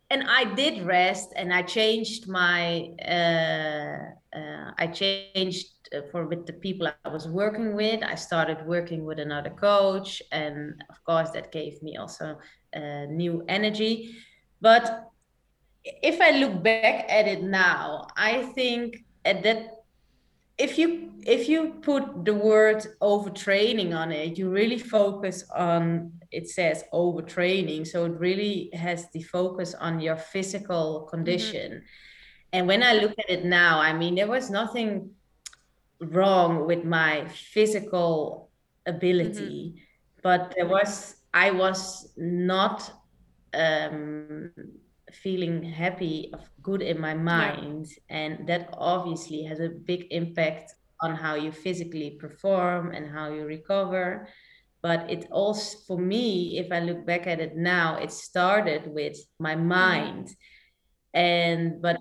and I did rest, and I changed my. Uh, uh, I changed uh, for with the people I was working with. I started working with another coach, and of course that gave me also uh, new energy but if I look back at it now, I think at that if you if you put the word overtraining on it, you really focus on it says overtraining. So it really has the focus on your physical condition. Mm-hmm. And when I look at it now, I mean there was nothing wrong with my physical ability, mm-hmm. but there was I was not um, feeling happy of good in my mind yeah. and that obviously has a big impact on how you physically perform and how you recover but it also for me if i look back at it now it started with my mm-hmm. mind and but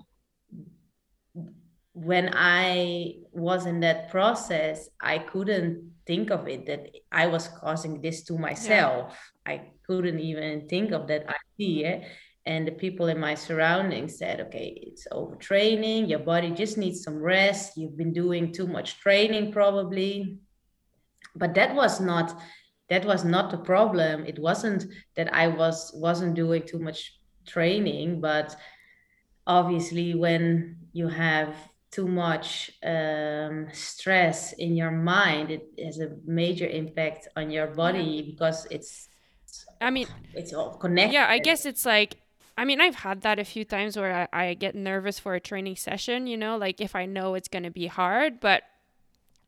when i was in that process i couldn't think of it that i was causing this to myself yeah. i couldn't even think of that idea. And the people in my surroundings said, okay, it's overtraining. Your body just needs some rest. You've been doing too much training, probably. But that was not that was not the problem. It wasn't that I was wasn't doing too much training, but obviously when you have too much um, stress in your mind, it has a major impact on your body because it's I mean, it's all connected. Yeah, I guess it's like, I mean, I've had that a few times where I, I get nervous for a training session, you know, like if I know it's going to be hard, but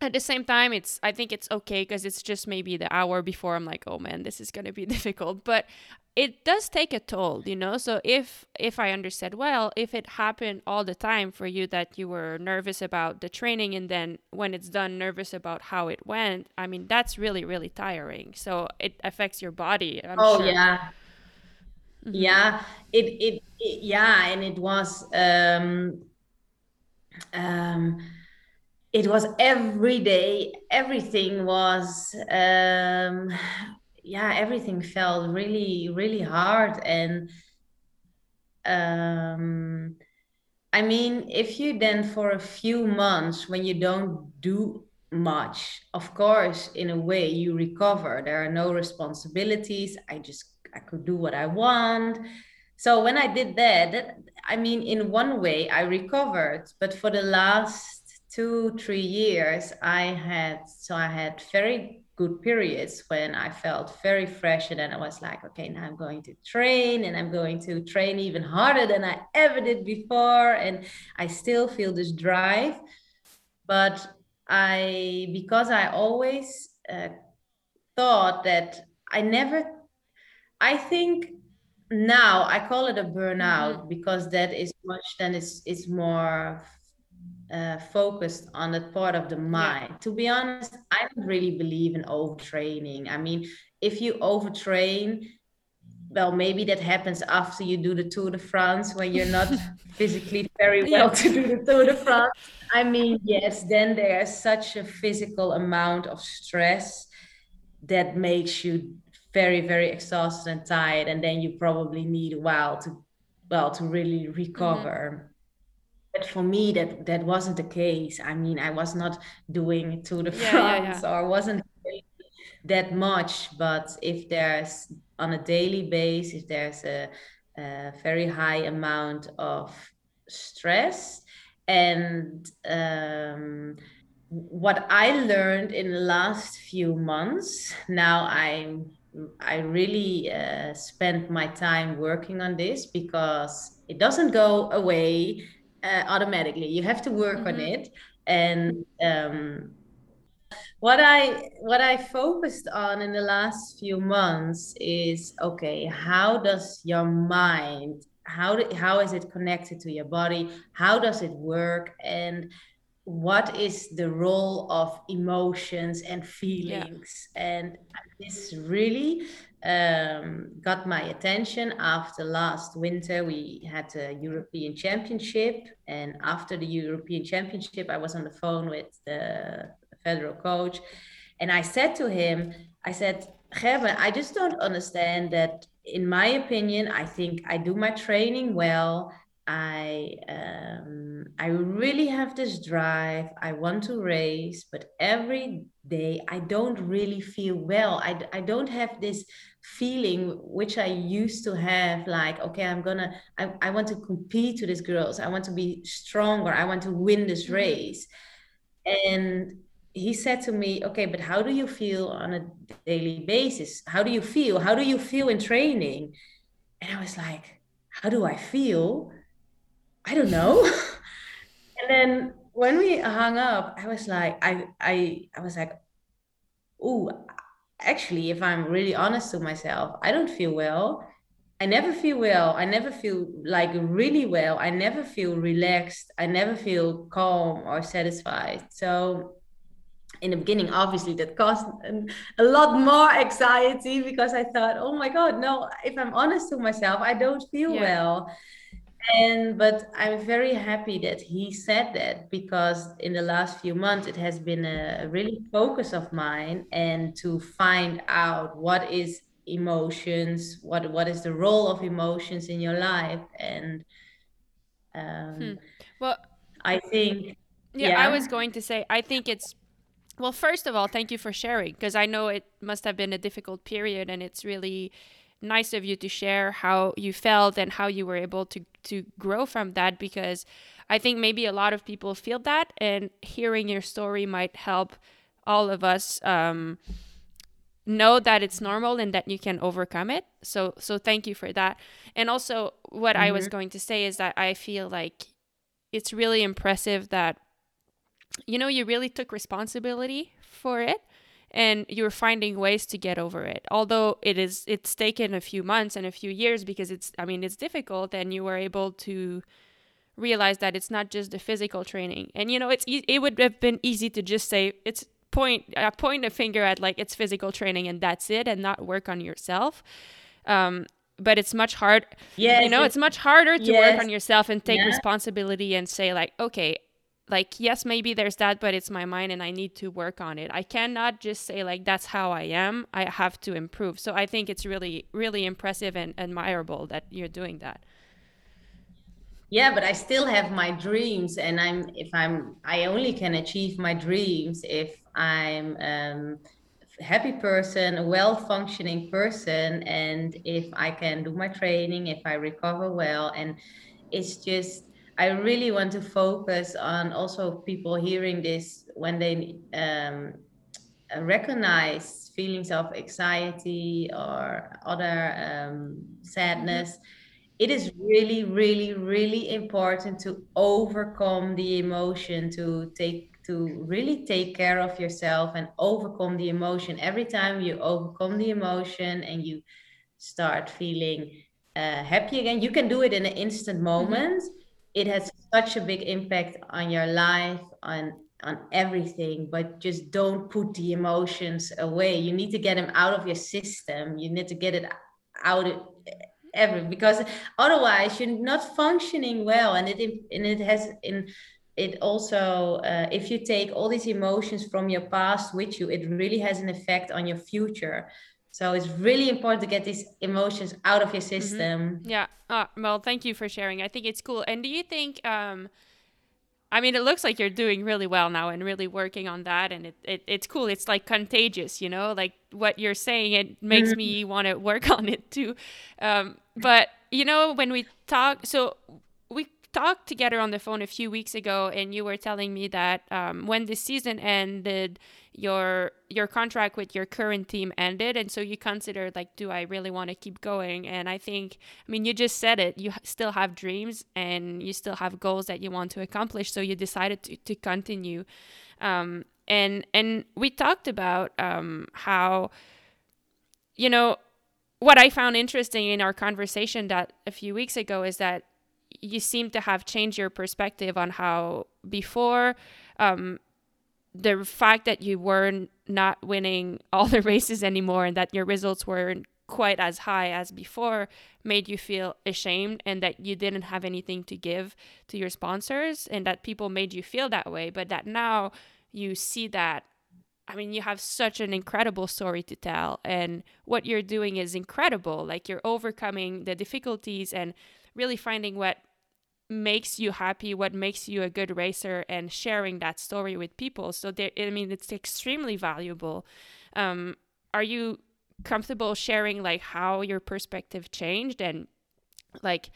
at the same time it's i think it's okay because it's just maybe the hour before i'm like oh man this is going to be difficult. But it does take a toll you know? So if if i understood well if it happened all the time for you that you were nervous about the training and then when it's done nervous about how it went i mean that's really really tiring. So it affects your body I'm oh sure. yeah. Mm-hmm. yeah. It, it it yeah and it was um um it was every day everything was um yeah everything felt really really hard and um i mean if you then for a few months when you don't do much of course in a way you recover. There are no responsibilities. I just i could do what i want. So when i did that, that i mean in one way i recovered. But for the last two three years i had so i had very good periods when i felt very fresh and then i was like okay now i'm going to train and i'm going to train even harder than i ever did before and i still feel this drive but i because i always uh, thought that i never i think now i call it a burnout mm-hmm. because that is much then it's it's more uh, focused on that part of the mind. Yeah. To be honest, I don't really believe in overtraining. I mean, if you overtrain, well, maybe that happens after you do the Tour de France when you're not physically very well yeah. to do the Tour de France. I mean, yes, then there's such a physical amount of stress that makes you very, very exhausted and tired, and then you probably need a while to, well, to really recover. Mm-hmm but for me that that wasn't the case. I mean i was not doing to the yeah, France yeah, yeah. or wasn't that much. But if there's on a daily basis if there's a, a very high amount of stress and um, what i learned in the last few months now i'm I really uh, spent my time working on this because it doesn't go away uh, automatically. You have to work mm-hmm. on it, and um, what I what I focused on in the last few months is okay, how does your mind how do, how is it connected to your body? How does it work? And what is the role of emotions and feelings? Yeah. And this really um, got my attention after last winter. We had a European Championship, and after the European Championship, I was on the phone with the federal coach, and I said to him, I said, Gerben, I just don't understand that. In my opinion, I think I do my training well. I um, I really have this drive. I want to race, but every day I don't really feel well. I, I don't have this feeling which I used to have like, okay, I'm gonna, I, I want to compete to these girls. I want to be stronger. I want to win this mm-hmm. race. And he said to me, okay, but how do you feel on a daily basis? How do you feel? How do you feel in training? And I was like, how do I feel? I don't know. and then when we hung up, I was like, I I I was like, oh, actually, if I'm really honest to myself, I don't feel well. I never feel well. I never feel like really well. I never feel relaxed. I never feel calm or satisfied. So in the beginning, obviously, that caused a lot more anxiety because I thought, oh my God, no, if I'm honest to myself, I don't feel yeah. well and but i'm very happy that he said that because in the last few months it has been a really focus of mine and to find out what is emotions what what is the role of emotions in your life and um, hmm. well i think yeah, yeah i was going to say i think it's well first of all thank you for sharing because i know it must have been a difficult period and it's really nice of you to share how you felt and how you were able to to grow from that because I think maybe a lot of people feel that and hearing your story might help all of us um, know that it's normal and that you can overcome it. So so thank you for that. And also what mm-hmm. I was mm-hmm. going to say is that I feel like it's really impressive that you know you really took responsibility for it and you're finding ways to get over it although it is it's taken a few months and a few years because it's i mean it's difficult and you were able to realize that it's not just the physical training and you know it's it would have been easy to just say it's point uh, point a finger at like it's physical training and that's it and not work on yourself um, but it's much hard yeah you know it's much harder to yes. work on yourself and take yeah. responsibility and say like okay like yes maybe there's that but it's my mind and i need to work on it. I cannot just say like that's how i am. I have to improve. So i think it's really really impressive and admirable that you're doing that. Yeah but i still have my dreams and i'm if i'm i only can achieve my dreams if i'm um happy person a well functioning person and if i can do my training if i recover well and it's just I really want to focus on also people hearing this when they um, recognize feelings of anxiety or other um, sadness. It is really, really, really important to overcome the emotion, to take to really take care of yourself and overcome the emotion. Every time you overcome the emotion and you start feeling uh, happy again, you can do it in an instant mm-hmm. moment. Mm-hmm it has such a big impact on your life on on everything but just don't put the emotions away. You need to get them out of your system. You need to get it out of every because otherwise you're not functioning well. And it and it has in it also uh, if you take all these emotions from your past with you it really has an effect on your future so it's really important to get these emotions out of your mm-hmm. system. Mm-hmm. Yeah. Uh, well, thank you for sharing. I think it's cool. And do you think, um, I mean, it looks like you're doing really well now and really working on that. And it, it it's cool. It's like contagious, you know, like what you're saying, it makes mm-hmm. me want to work on it too. Um, but, you know, when we talk, so we talked together on the phone a few weeks ago, and you were telling me that um, when the season ended, your your contract with your current team ended, and so you considered like, do I really want to keep going? And I think, I mean, you just said it. You still have dreams, and you still have goals that you want to accomplish. So you decided to to continue. Um, and and we talked about um, how, you know, what I found interesting in our conversation that a few weeks ago is that you seem to have changed your perspective on how before um, the fact that you were not not winning all the races anymore and that your results weren't quite as high as before made you feel ashamed and that you didn't have anything to give to your sponsors and that people made you feel that way but that now you see that I mean, you have such an incredible story to tell, and what you're doing is incredible. Like, you're overcoming the difficulties and really finding what makes you happy, what makes you a good racer, and sharing that story with people. So, there, I mean, it's extremely valuable. Um, are you comfortable sharing, like, how your perspective changed and, like,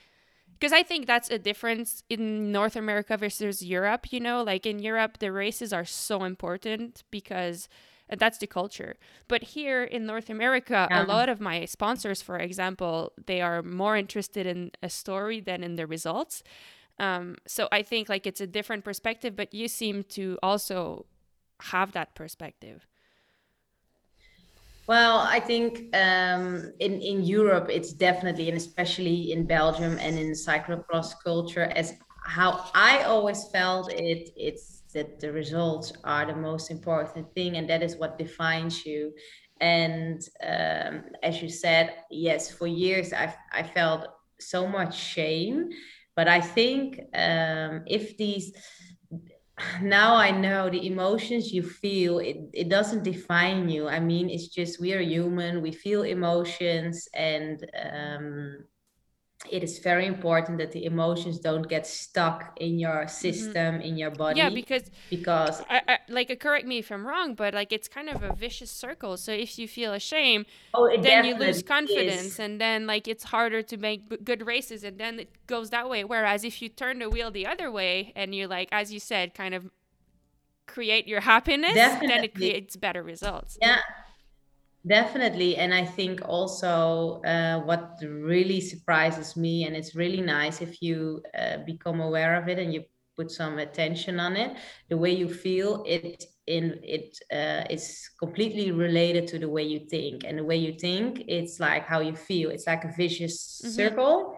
because I think that's a difference in North America versus Europe. You know, like in Europe, the races are so important because that's the culture. But here in North America, yeah. a lot of my sponsors, for example, they are more interested in a story than in the results. Um, so I think like it's a different perspective, but you seem to also have that perspective. Well, I think um, in in Europe, it's definitely, and especially in Belgium and in cyclocross culture, as how I always felt it. It's that the results are the most important thing, and that is what defines you. And um, as you said, yes, for years I I felt so much shame, but I think um, if these now I know the emotions you feel, it, it doesn't define you. I mean, it's just we are human, we feel emotions, and um, it is very important that the emotions don't get stuck in your mm-hmm. system mm-hmm. in your body yeah because because I, I, like correct me if i'm wrong but like it's kind of a vicious circle so if you feel ashamed oh, then you lose confidence is. and then like it's harder to make b- good races and then it goes that way whereas if you turn the wheel the other way and you're like as you said kind of create your happiness Definitely. then it creates better results yeah Definitely. And I think also uh, what really surprises me, and it's really nice if you uh, become aware of it and you put some attention on it, the way you feel it in it uh, is completely related to the way you think. And the way you think, it's like how you feel. It's like a vicious mm-hmm. circle.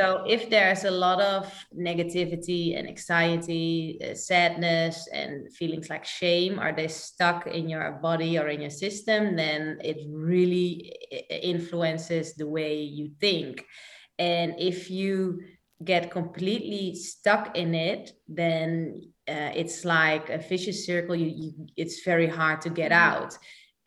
So if there's a lot of negativity and anxiety, uh, sadness, and feelings like shame, are they stuck in your body or in your system? Then it really influences the way you think. And if you get completely stuck in it, then uh, it's like a vicious circle. You, you, it's very hard to get mm-hmm. out,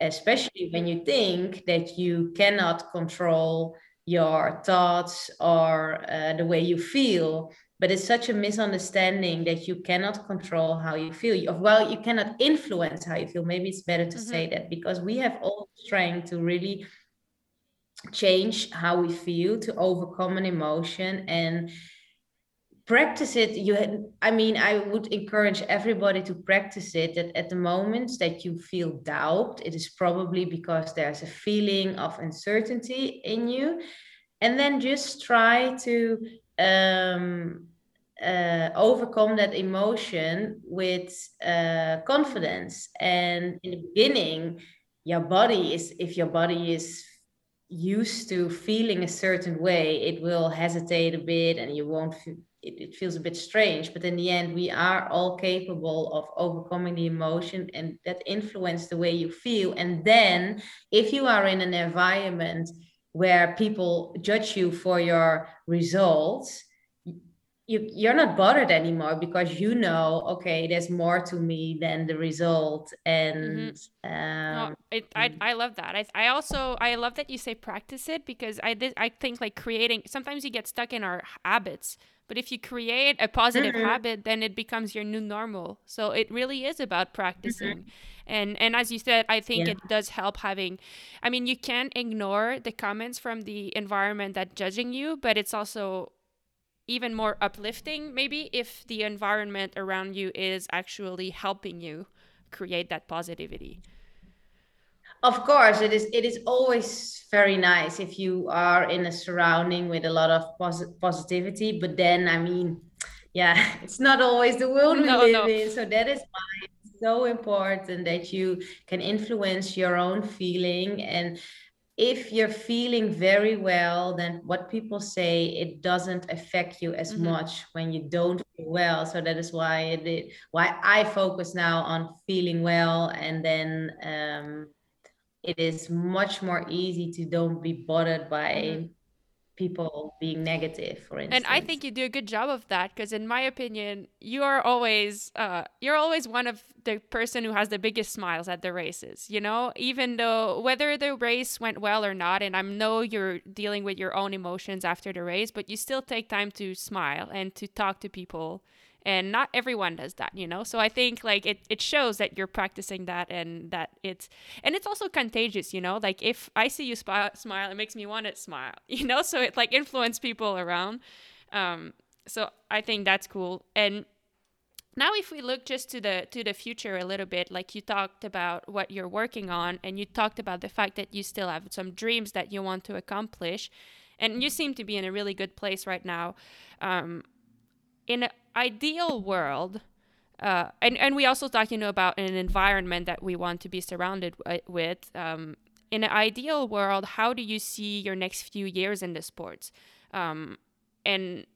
especially when you think that you cannot control your thoughts or uh, the way you feel but it's such a misunderstanding that you cannot control how you feel well you cannot influence how you feel maybe it's better to mm-hmm. say that because we have all strength to really change how we feel to overcome an emotion and practice it you i mean i would encourage everybody to practice it that at the moment that you feel doubt it is probably because there's a feeling of uncertainty in you. And then just try to um, uh, overcome that emotion with uh, confidence. And in the beginning your body is if your body is used to feeling a certain way it will hesitate a bit and you won't feel it, it feels a bit strange but in the end we are all capable of overcoming the emotion and that influence the way you feel and then if you are in an environment where people judge you for your results you, you're not bothered anymore because you know okay there's more to me than the result and mm-hmm. um, no, it, I, mm. I love that I, I also i love that you say practice it because i i think like creating sometimes you get stuck in our habits but if you create a positive mm-hmm. habit, then it becomes your new normal. So it really is about practicing. Mm-hmm. And and as you said, I think yeah. it does help having I mean, you can't ignore the comments from the environment that judging you, but it's also even more uplifting maybe if the environment around you is actually helping you create that positivity of course it is it is always very nice if you are in a surrounding with a lot of posi- positivity but then i mean yeah it's not always the world we no, live no. in so that is why it's so important that you can influence your own feeling and if you're feeling very well, then what people say it doesn't affect you as mm-hmm. much when you don't feel well. So that is why it why I focus now on feeling well, and then um, it is much more easy to don't be bothered by mm-hmm. people being negative for instance and i think you do a good job of that because in my opinion you are always uh, you're always one of the person who has the biggest smiles at the races you know? Even though whether the race went well or not and i know you're dealing with your own emotions after the race but you still take time to smile and to talk to people and not everyone does that you know? So i think like it, it shows that you're practicing that and that it's and it's also contagious you know? Like if i see you smile it makes me want to smile you know? So it like influence people around. Um so i think that's cool. And now if we look just to the to the future a little bit like you talked about what you're working on and you talked about the fact that you still have some dreams that you want to accomplish. And you seem to be in a really good place right now. Um, in an ideal world, uh, and and we also talk, you know, about an environment that we want to be surrounded with. Um, in an ideal world, how do you see your next few years in the sports? Um, and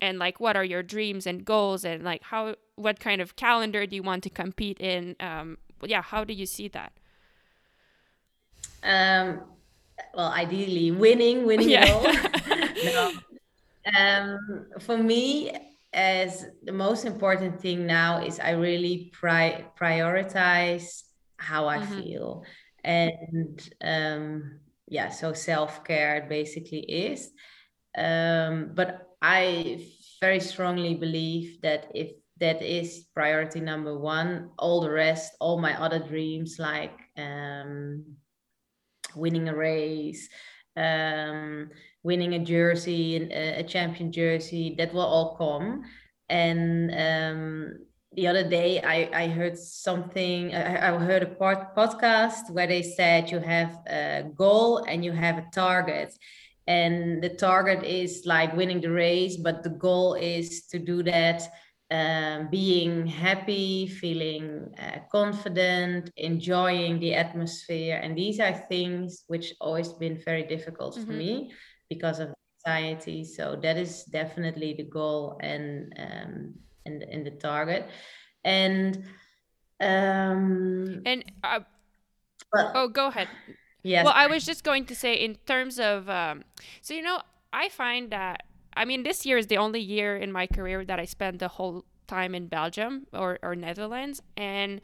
and like, what are your dreams and goals? And like, how what kind of calendar do you want to compete in? Um, yeah, how do you see that? Um, well, ideally, winning, winning yeah. no. Um, for me, as the most important thing now is I really pri- prioritize how I mm-hmm. feel. And um, yeah, so self care basically is. Um, but I very strongly believe that if that is priority number one, all the rest, all my other dreams like um, winning a race, um, winning a jersey, a champion jersey, that will all come. And um, the other day, I, I heard something, I, I heard a pod, podcast where they said you have a goal and you have a target. And the target is like winning the race, but the goal is to do that um, being happy, feeling uh, confident, enjoying the atmosphere. And these are things which always been very difficult mm-hmm. for me because of anxiety. So that is definitely the goal and um, and, and the target. And um, and uh, oh, go ahead. Yes. Well, I was just going to say in terms of um, so you know I find that I mean, this year is the only year in my career that I spent the whole time in Belgium or, or Netherlands. And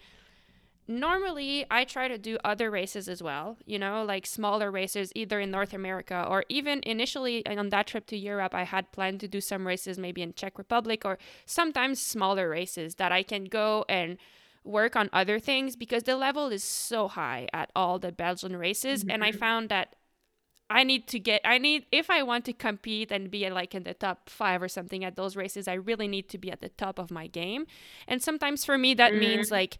normally I try to do other races as well, you know, like smaller races either in North America or even initially on that trip to Europe, I had planned to do some races maybe in Czech Republic or sometimes smaller races that I can go and work on other things because the level is so high at all the Belgian races. Mm-hmm. And I mm-hmm. found that I need to get I need if I want to compete and be like in the top 5 or something at those races I really need to be at the top of my game and sometimes for me that mm. means like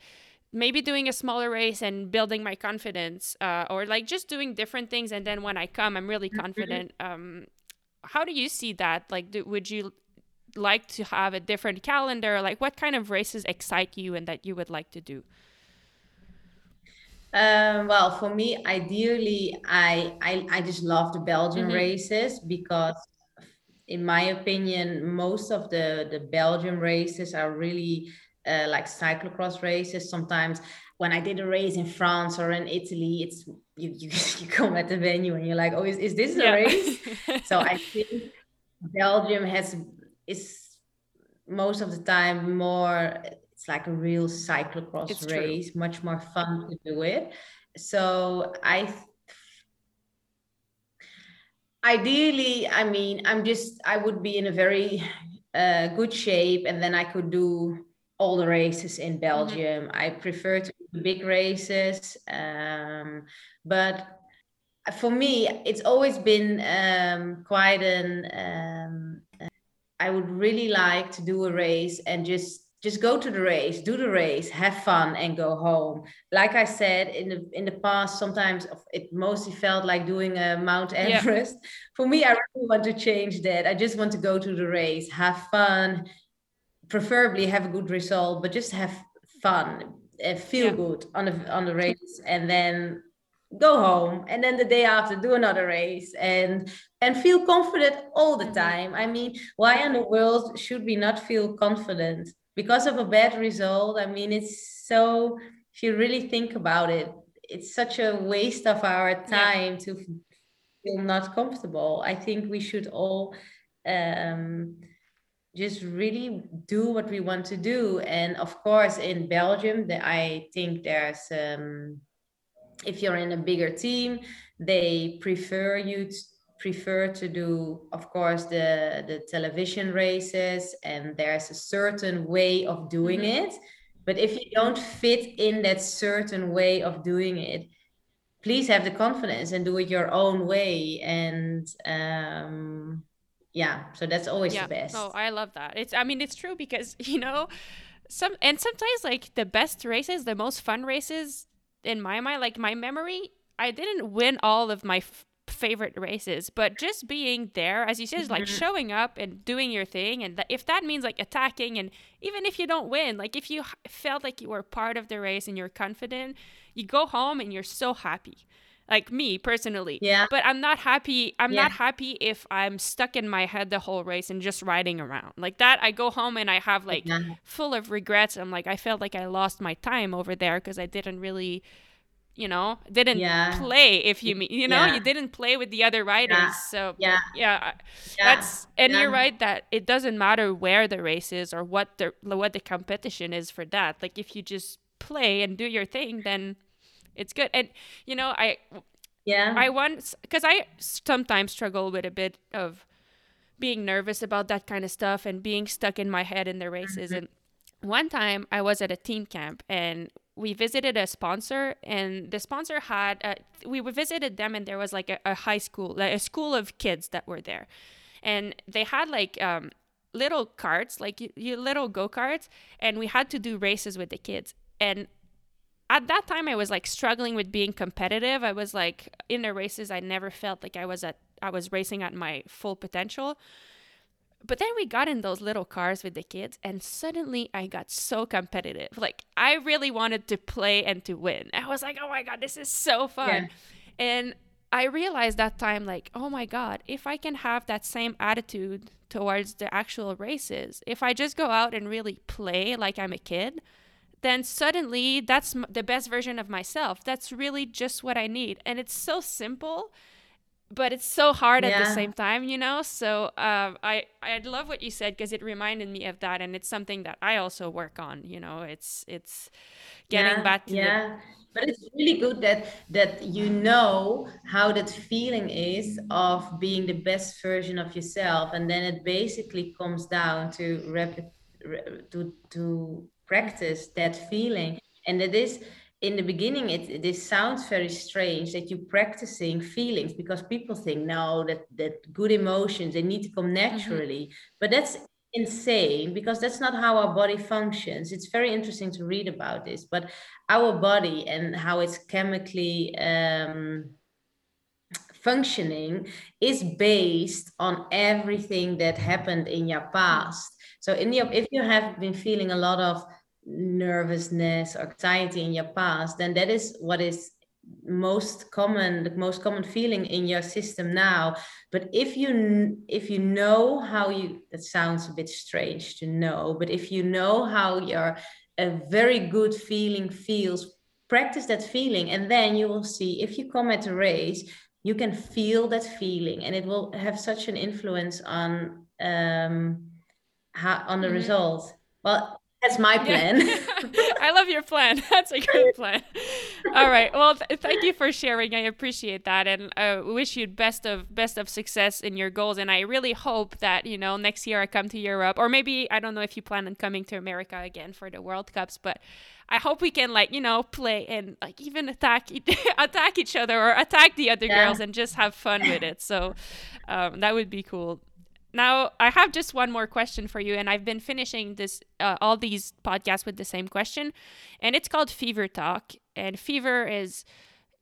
maybe doing a smaller race and building my confidence uh, or like just doing different things and then when I come I'm really mm-hmm. confident um how do you see that like do, would you like to have a different calendar like what kind of races excite you and that you would like to do um, well, for me, ideally, I, I I just love the Belgian mm-hmm. races because, in my opinion, most of the the Belgian races are really uh, like cyclocross races. Sometimes when I did a race in France or in Italy, it's you you, you come at the venue and you're like, oh, is, is this a yeah. race? so I think Belgium has is most of the time more it's like a real cyclocross it's race, true. much more fun to do it. So I ideally, I mean, I'm just I would be in a very uh, good shape, and then I could do all the races in mm-hmm. Belgium. Mm-hmm. I prefer to do big races, um, but for me, it's always been um, quite an um, I would really like to do a race and just just go to the race, do the race, have fun, and go home. Like I said in the in the past, sometimes it mostly felt like doing a Mount Everest. Yeah. For me, I really want to change that. I just want to go to the race, have fun, preferably have a good result, but just have fun, and feel yeah. good on the on the race, and then go home and then the day after do another race and and feel confident all the mm-hmm. time i mean why in the world should we not feel confident because of a bad result i mean it's so if you really think about it it's such a waste of our time yeah. to feel not comfortable i think we should all um, just really do what we want to do. And of course in belgium that i think there's um, if you're in a bigger team they prefer you to prefer to do of course the the television races and there's a certain way of doing mm-hmm. it. But if you don't fit in that certain way of doing it please have the confidence and do it your own way. And um yeah so that's always yeah. the best oh i love that it's i mean it's true because you know some and sometimes like the best races the most fun races in my mind, like my memory, I didn't win all of my f- favorite races, but just being there, as you said, is like mm-hmm. showing up and doing your thing. And th- if that means like attacking, and even if you don't win, like if you felt like you were part of the race and you're confident, you go home and you're so happy like me personally. Yeah. But I'm not happy. I'm yeah. not happy if I'm stuck in my head the whole race and just riding around. Like that, I go home and I have like yeah. full of regrets. I'm like, I felt like I lost my time over there because I didn't really, you know, didn't yeah. play. If you mean, you know, you didn't play with the other riders. So yeah, yeah, that's and you're right that it doesn't matter where the race is or what the what the competition is for that. Like if you just play and do your thing, then it's good. And you know i yeah. I once because i sometimes struggle with a bit of being nervous about that kind of stuff and being stuck in my head in the races. Mm-hmm. and one time i was at a team camp and we visited a sponsor and the sponsor had a, we visited them and there was like a, a high school like a school of kids that were there. And they had like um, little carts like you, you little go-karts and we had to do races with the kids. And at that time I was like struggling with being competitive. I was like in the races I never felt like I was at I was racing at my full potential. But then we got in those little cars with the kids and suddenly I got so competitive. Like I really wanted to play and to win. I was like, "Oh my god, this is so fun." Yeah. And I realized that time like, "Oh my god, if I can have that same attitude towards the actual races, if I just go out and really play like I'm a kid, then suddenly that's the best version of myself. That's really just what I need. And it's so simple, but it's so hard yeah. at the same time, you know? So uh, I, I love what you said because it reminded me of that. And it's something that I also work on, you know, it's, it's getting yeah, back to yeah. The, but it's really good that that you know how that feeling is of being the best version of yourself and then it basically comes down to repli- to to practice that feeling and it is in the beginning it this sounds very strange that you're practicing feelings because people think no that that good emotions they need to come mm-hmm. naturally mm-hmm. but that's insane because that's not how our body functions it's very interesting to read about this but our body and how it's chemically um, functioning is based on everything that happened in your past so in your if you have been feeling a lot of nervousness or anxiety in your past, then that is what is most common the most common feeling in your system now but if you if you know how you that sounds a bit strange to know but if you know how your a very good feeling feels practice that feeling and then you will see if you come at a race you can feel that feeling and it will have such an influence on um how on the mm-hmm. result well that's my plan. Yeah. I love your plan. That's a great plan. All right. Well, th- thank you for sharing. I appreciate that, and I uh, wish you best of best of success in your goals. And I really hope that you know next year I come to Europe, or maybe I don't know if you plan on coming to America again for the World Cups, but I hope we can like you know play and like even attack attack each other or attack the other yeah. girls and just have fun with it. So um, that would be cool. Now I have just one more question for you, and I've been finishing this uh, all these podcasts with the same question, and it's called Fever Talk. And fever is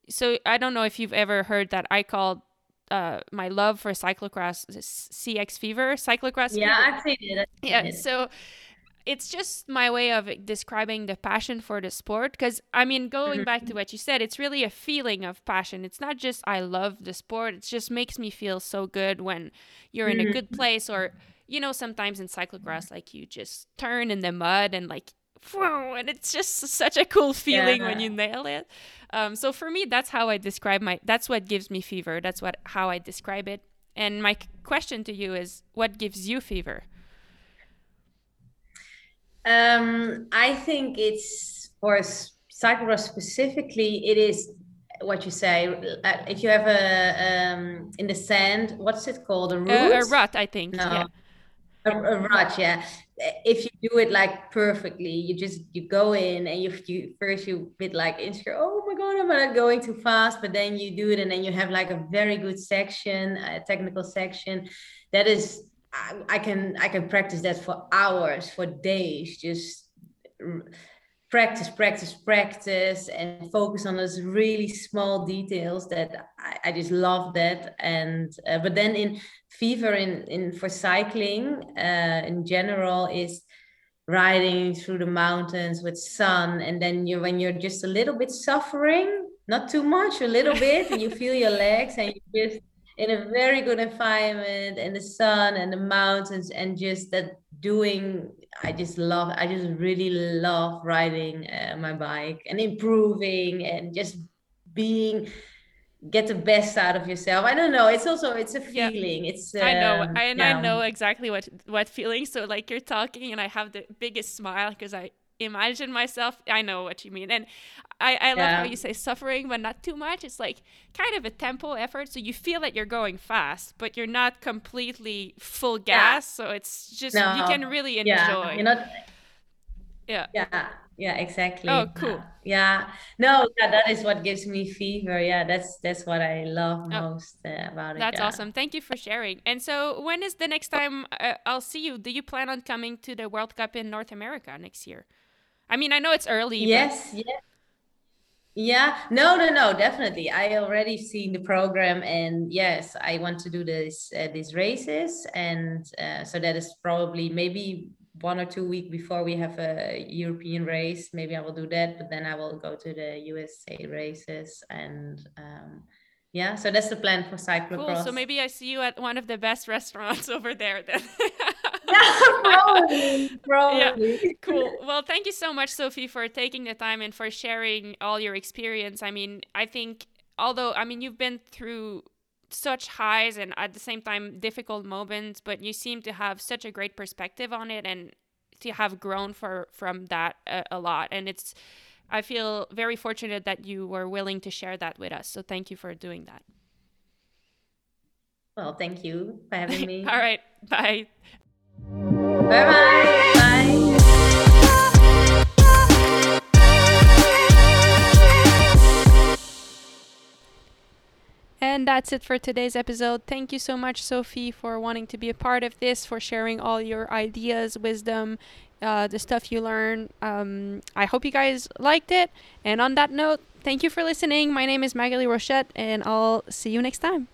so I don't know if you've ever heard that I called uh, my love for cyclocross CX Fever, cyclocross. Yeah, fever. I've seen it. I've seen yeah, it. so it's just my way of describing the passion for the sport because i mean going back to what you said it's really a feeling of passion. It's not just i love the sport it just makes me feel so good when you're in a good place or you know sometimes in cyclocross like you just turn in the mud and like whoa, and it's just such a cool feeling when you nail it. Um, so for me that's how i describe my that's what gives me fever. That's what how i describe it. And my question to you is what gives you fever Um, I think it's for cyclocross specifically. It is what you say. Uh, if you have a um, in the sand, what's it called? A root? A, a rut, I think. No. Yeah. A, a rut, yeah. If you do it like perfectly, you just you go in and you you first you bit like insecure. Oh my god, I'm not going too fast, but then you do it and then you have like a very good section, a technical section. That is I, I can I can practice that for hours, for days, just practice, practice, practice, and focus on those really small details that I, I just love that. And uh, but then in fever in in for cycling uh, in general is riding through the mountains with sun, and then you when you're just a little bit suffering, not too much, a little bit, and you feel your legs, and you just in a very good environment and the sun and the mountains and just that doing i just love i just really love riding uh, my bike and improving and just being get the best out of yourself i don't know it's also it's a feeling yeah. it's i know um, and yeah. i know exactly what what feeling so like you're talking and i have the biggest smile because i imagine myself i know what you mean and I, I love yeah. how you say suffering, but not too much. It's like kind of a tempo effort. So you feel that you're going fast, but you're not completely full gas. Yeah. So it's just, no. you can really enjoy. Yeah. You're not, yeah. Yeah. Yeah, exactly. Oh, cool. Yeah. No, yeah, that is what gives me fever. Yeah, that's that's what I love oh, most uh, about it. That's yeah. awesome. Thank you for sharing. And so, when is the next time uh, I'll see you? Do you plan on coming to the World Cup in North America next year? I mean, I know it's early. Yes, but... yes. Yeah, no, no, no, definitely. I already seen the program, and yes, I want to do this uh, these races, and uh, so that is probably maybe one or two week before we have a European race. Maybe I will do that, but then I will go to the USA races, and um, yeah, so that's the plan for cyclocross. Cool. So maybe I see you at one of the best restaurants over there then. probably, probably. Yeah, cool. Well, thank you so much, Sophie, for taking the time and for sharing all your experience. I mean, I think, although, I mean, you've been through such highs and at the same time difficult moments, but you seem to have such a great perspective on it and to have grown for from that a, a lot. And it's, I feel very fortunate that you were willing to share that with us. So thank you for doing that. Well, thank you for having me. All right. Bye. Bye bye. Bye. And that's it for today's episode. Thank you so much, Sophie, for wanting to be a part of this, for sharing all your ideas, wisdom, uh, the stuff you learn. Um, I hope you guys liked it. And on that note, thank you for listening. My name is Maghalie Rochette, and I'll see you next time.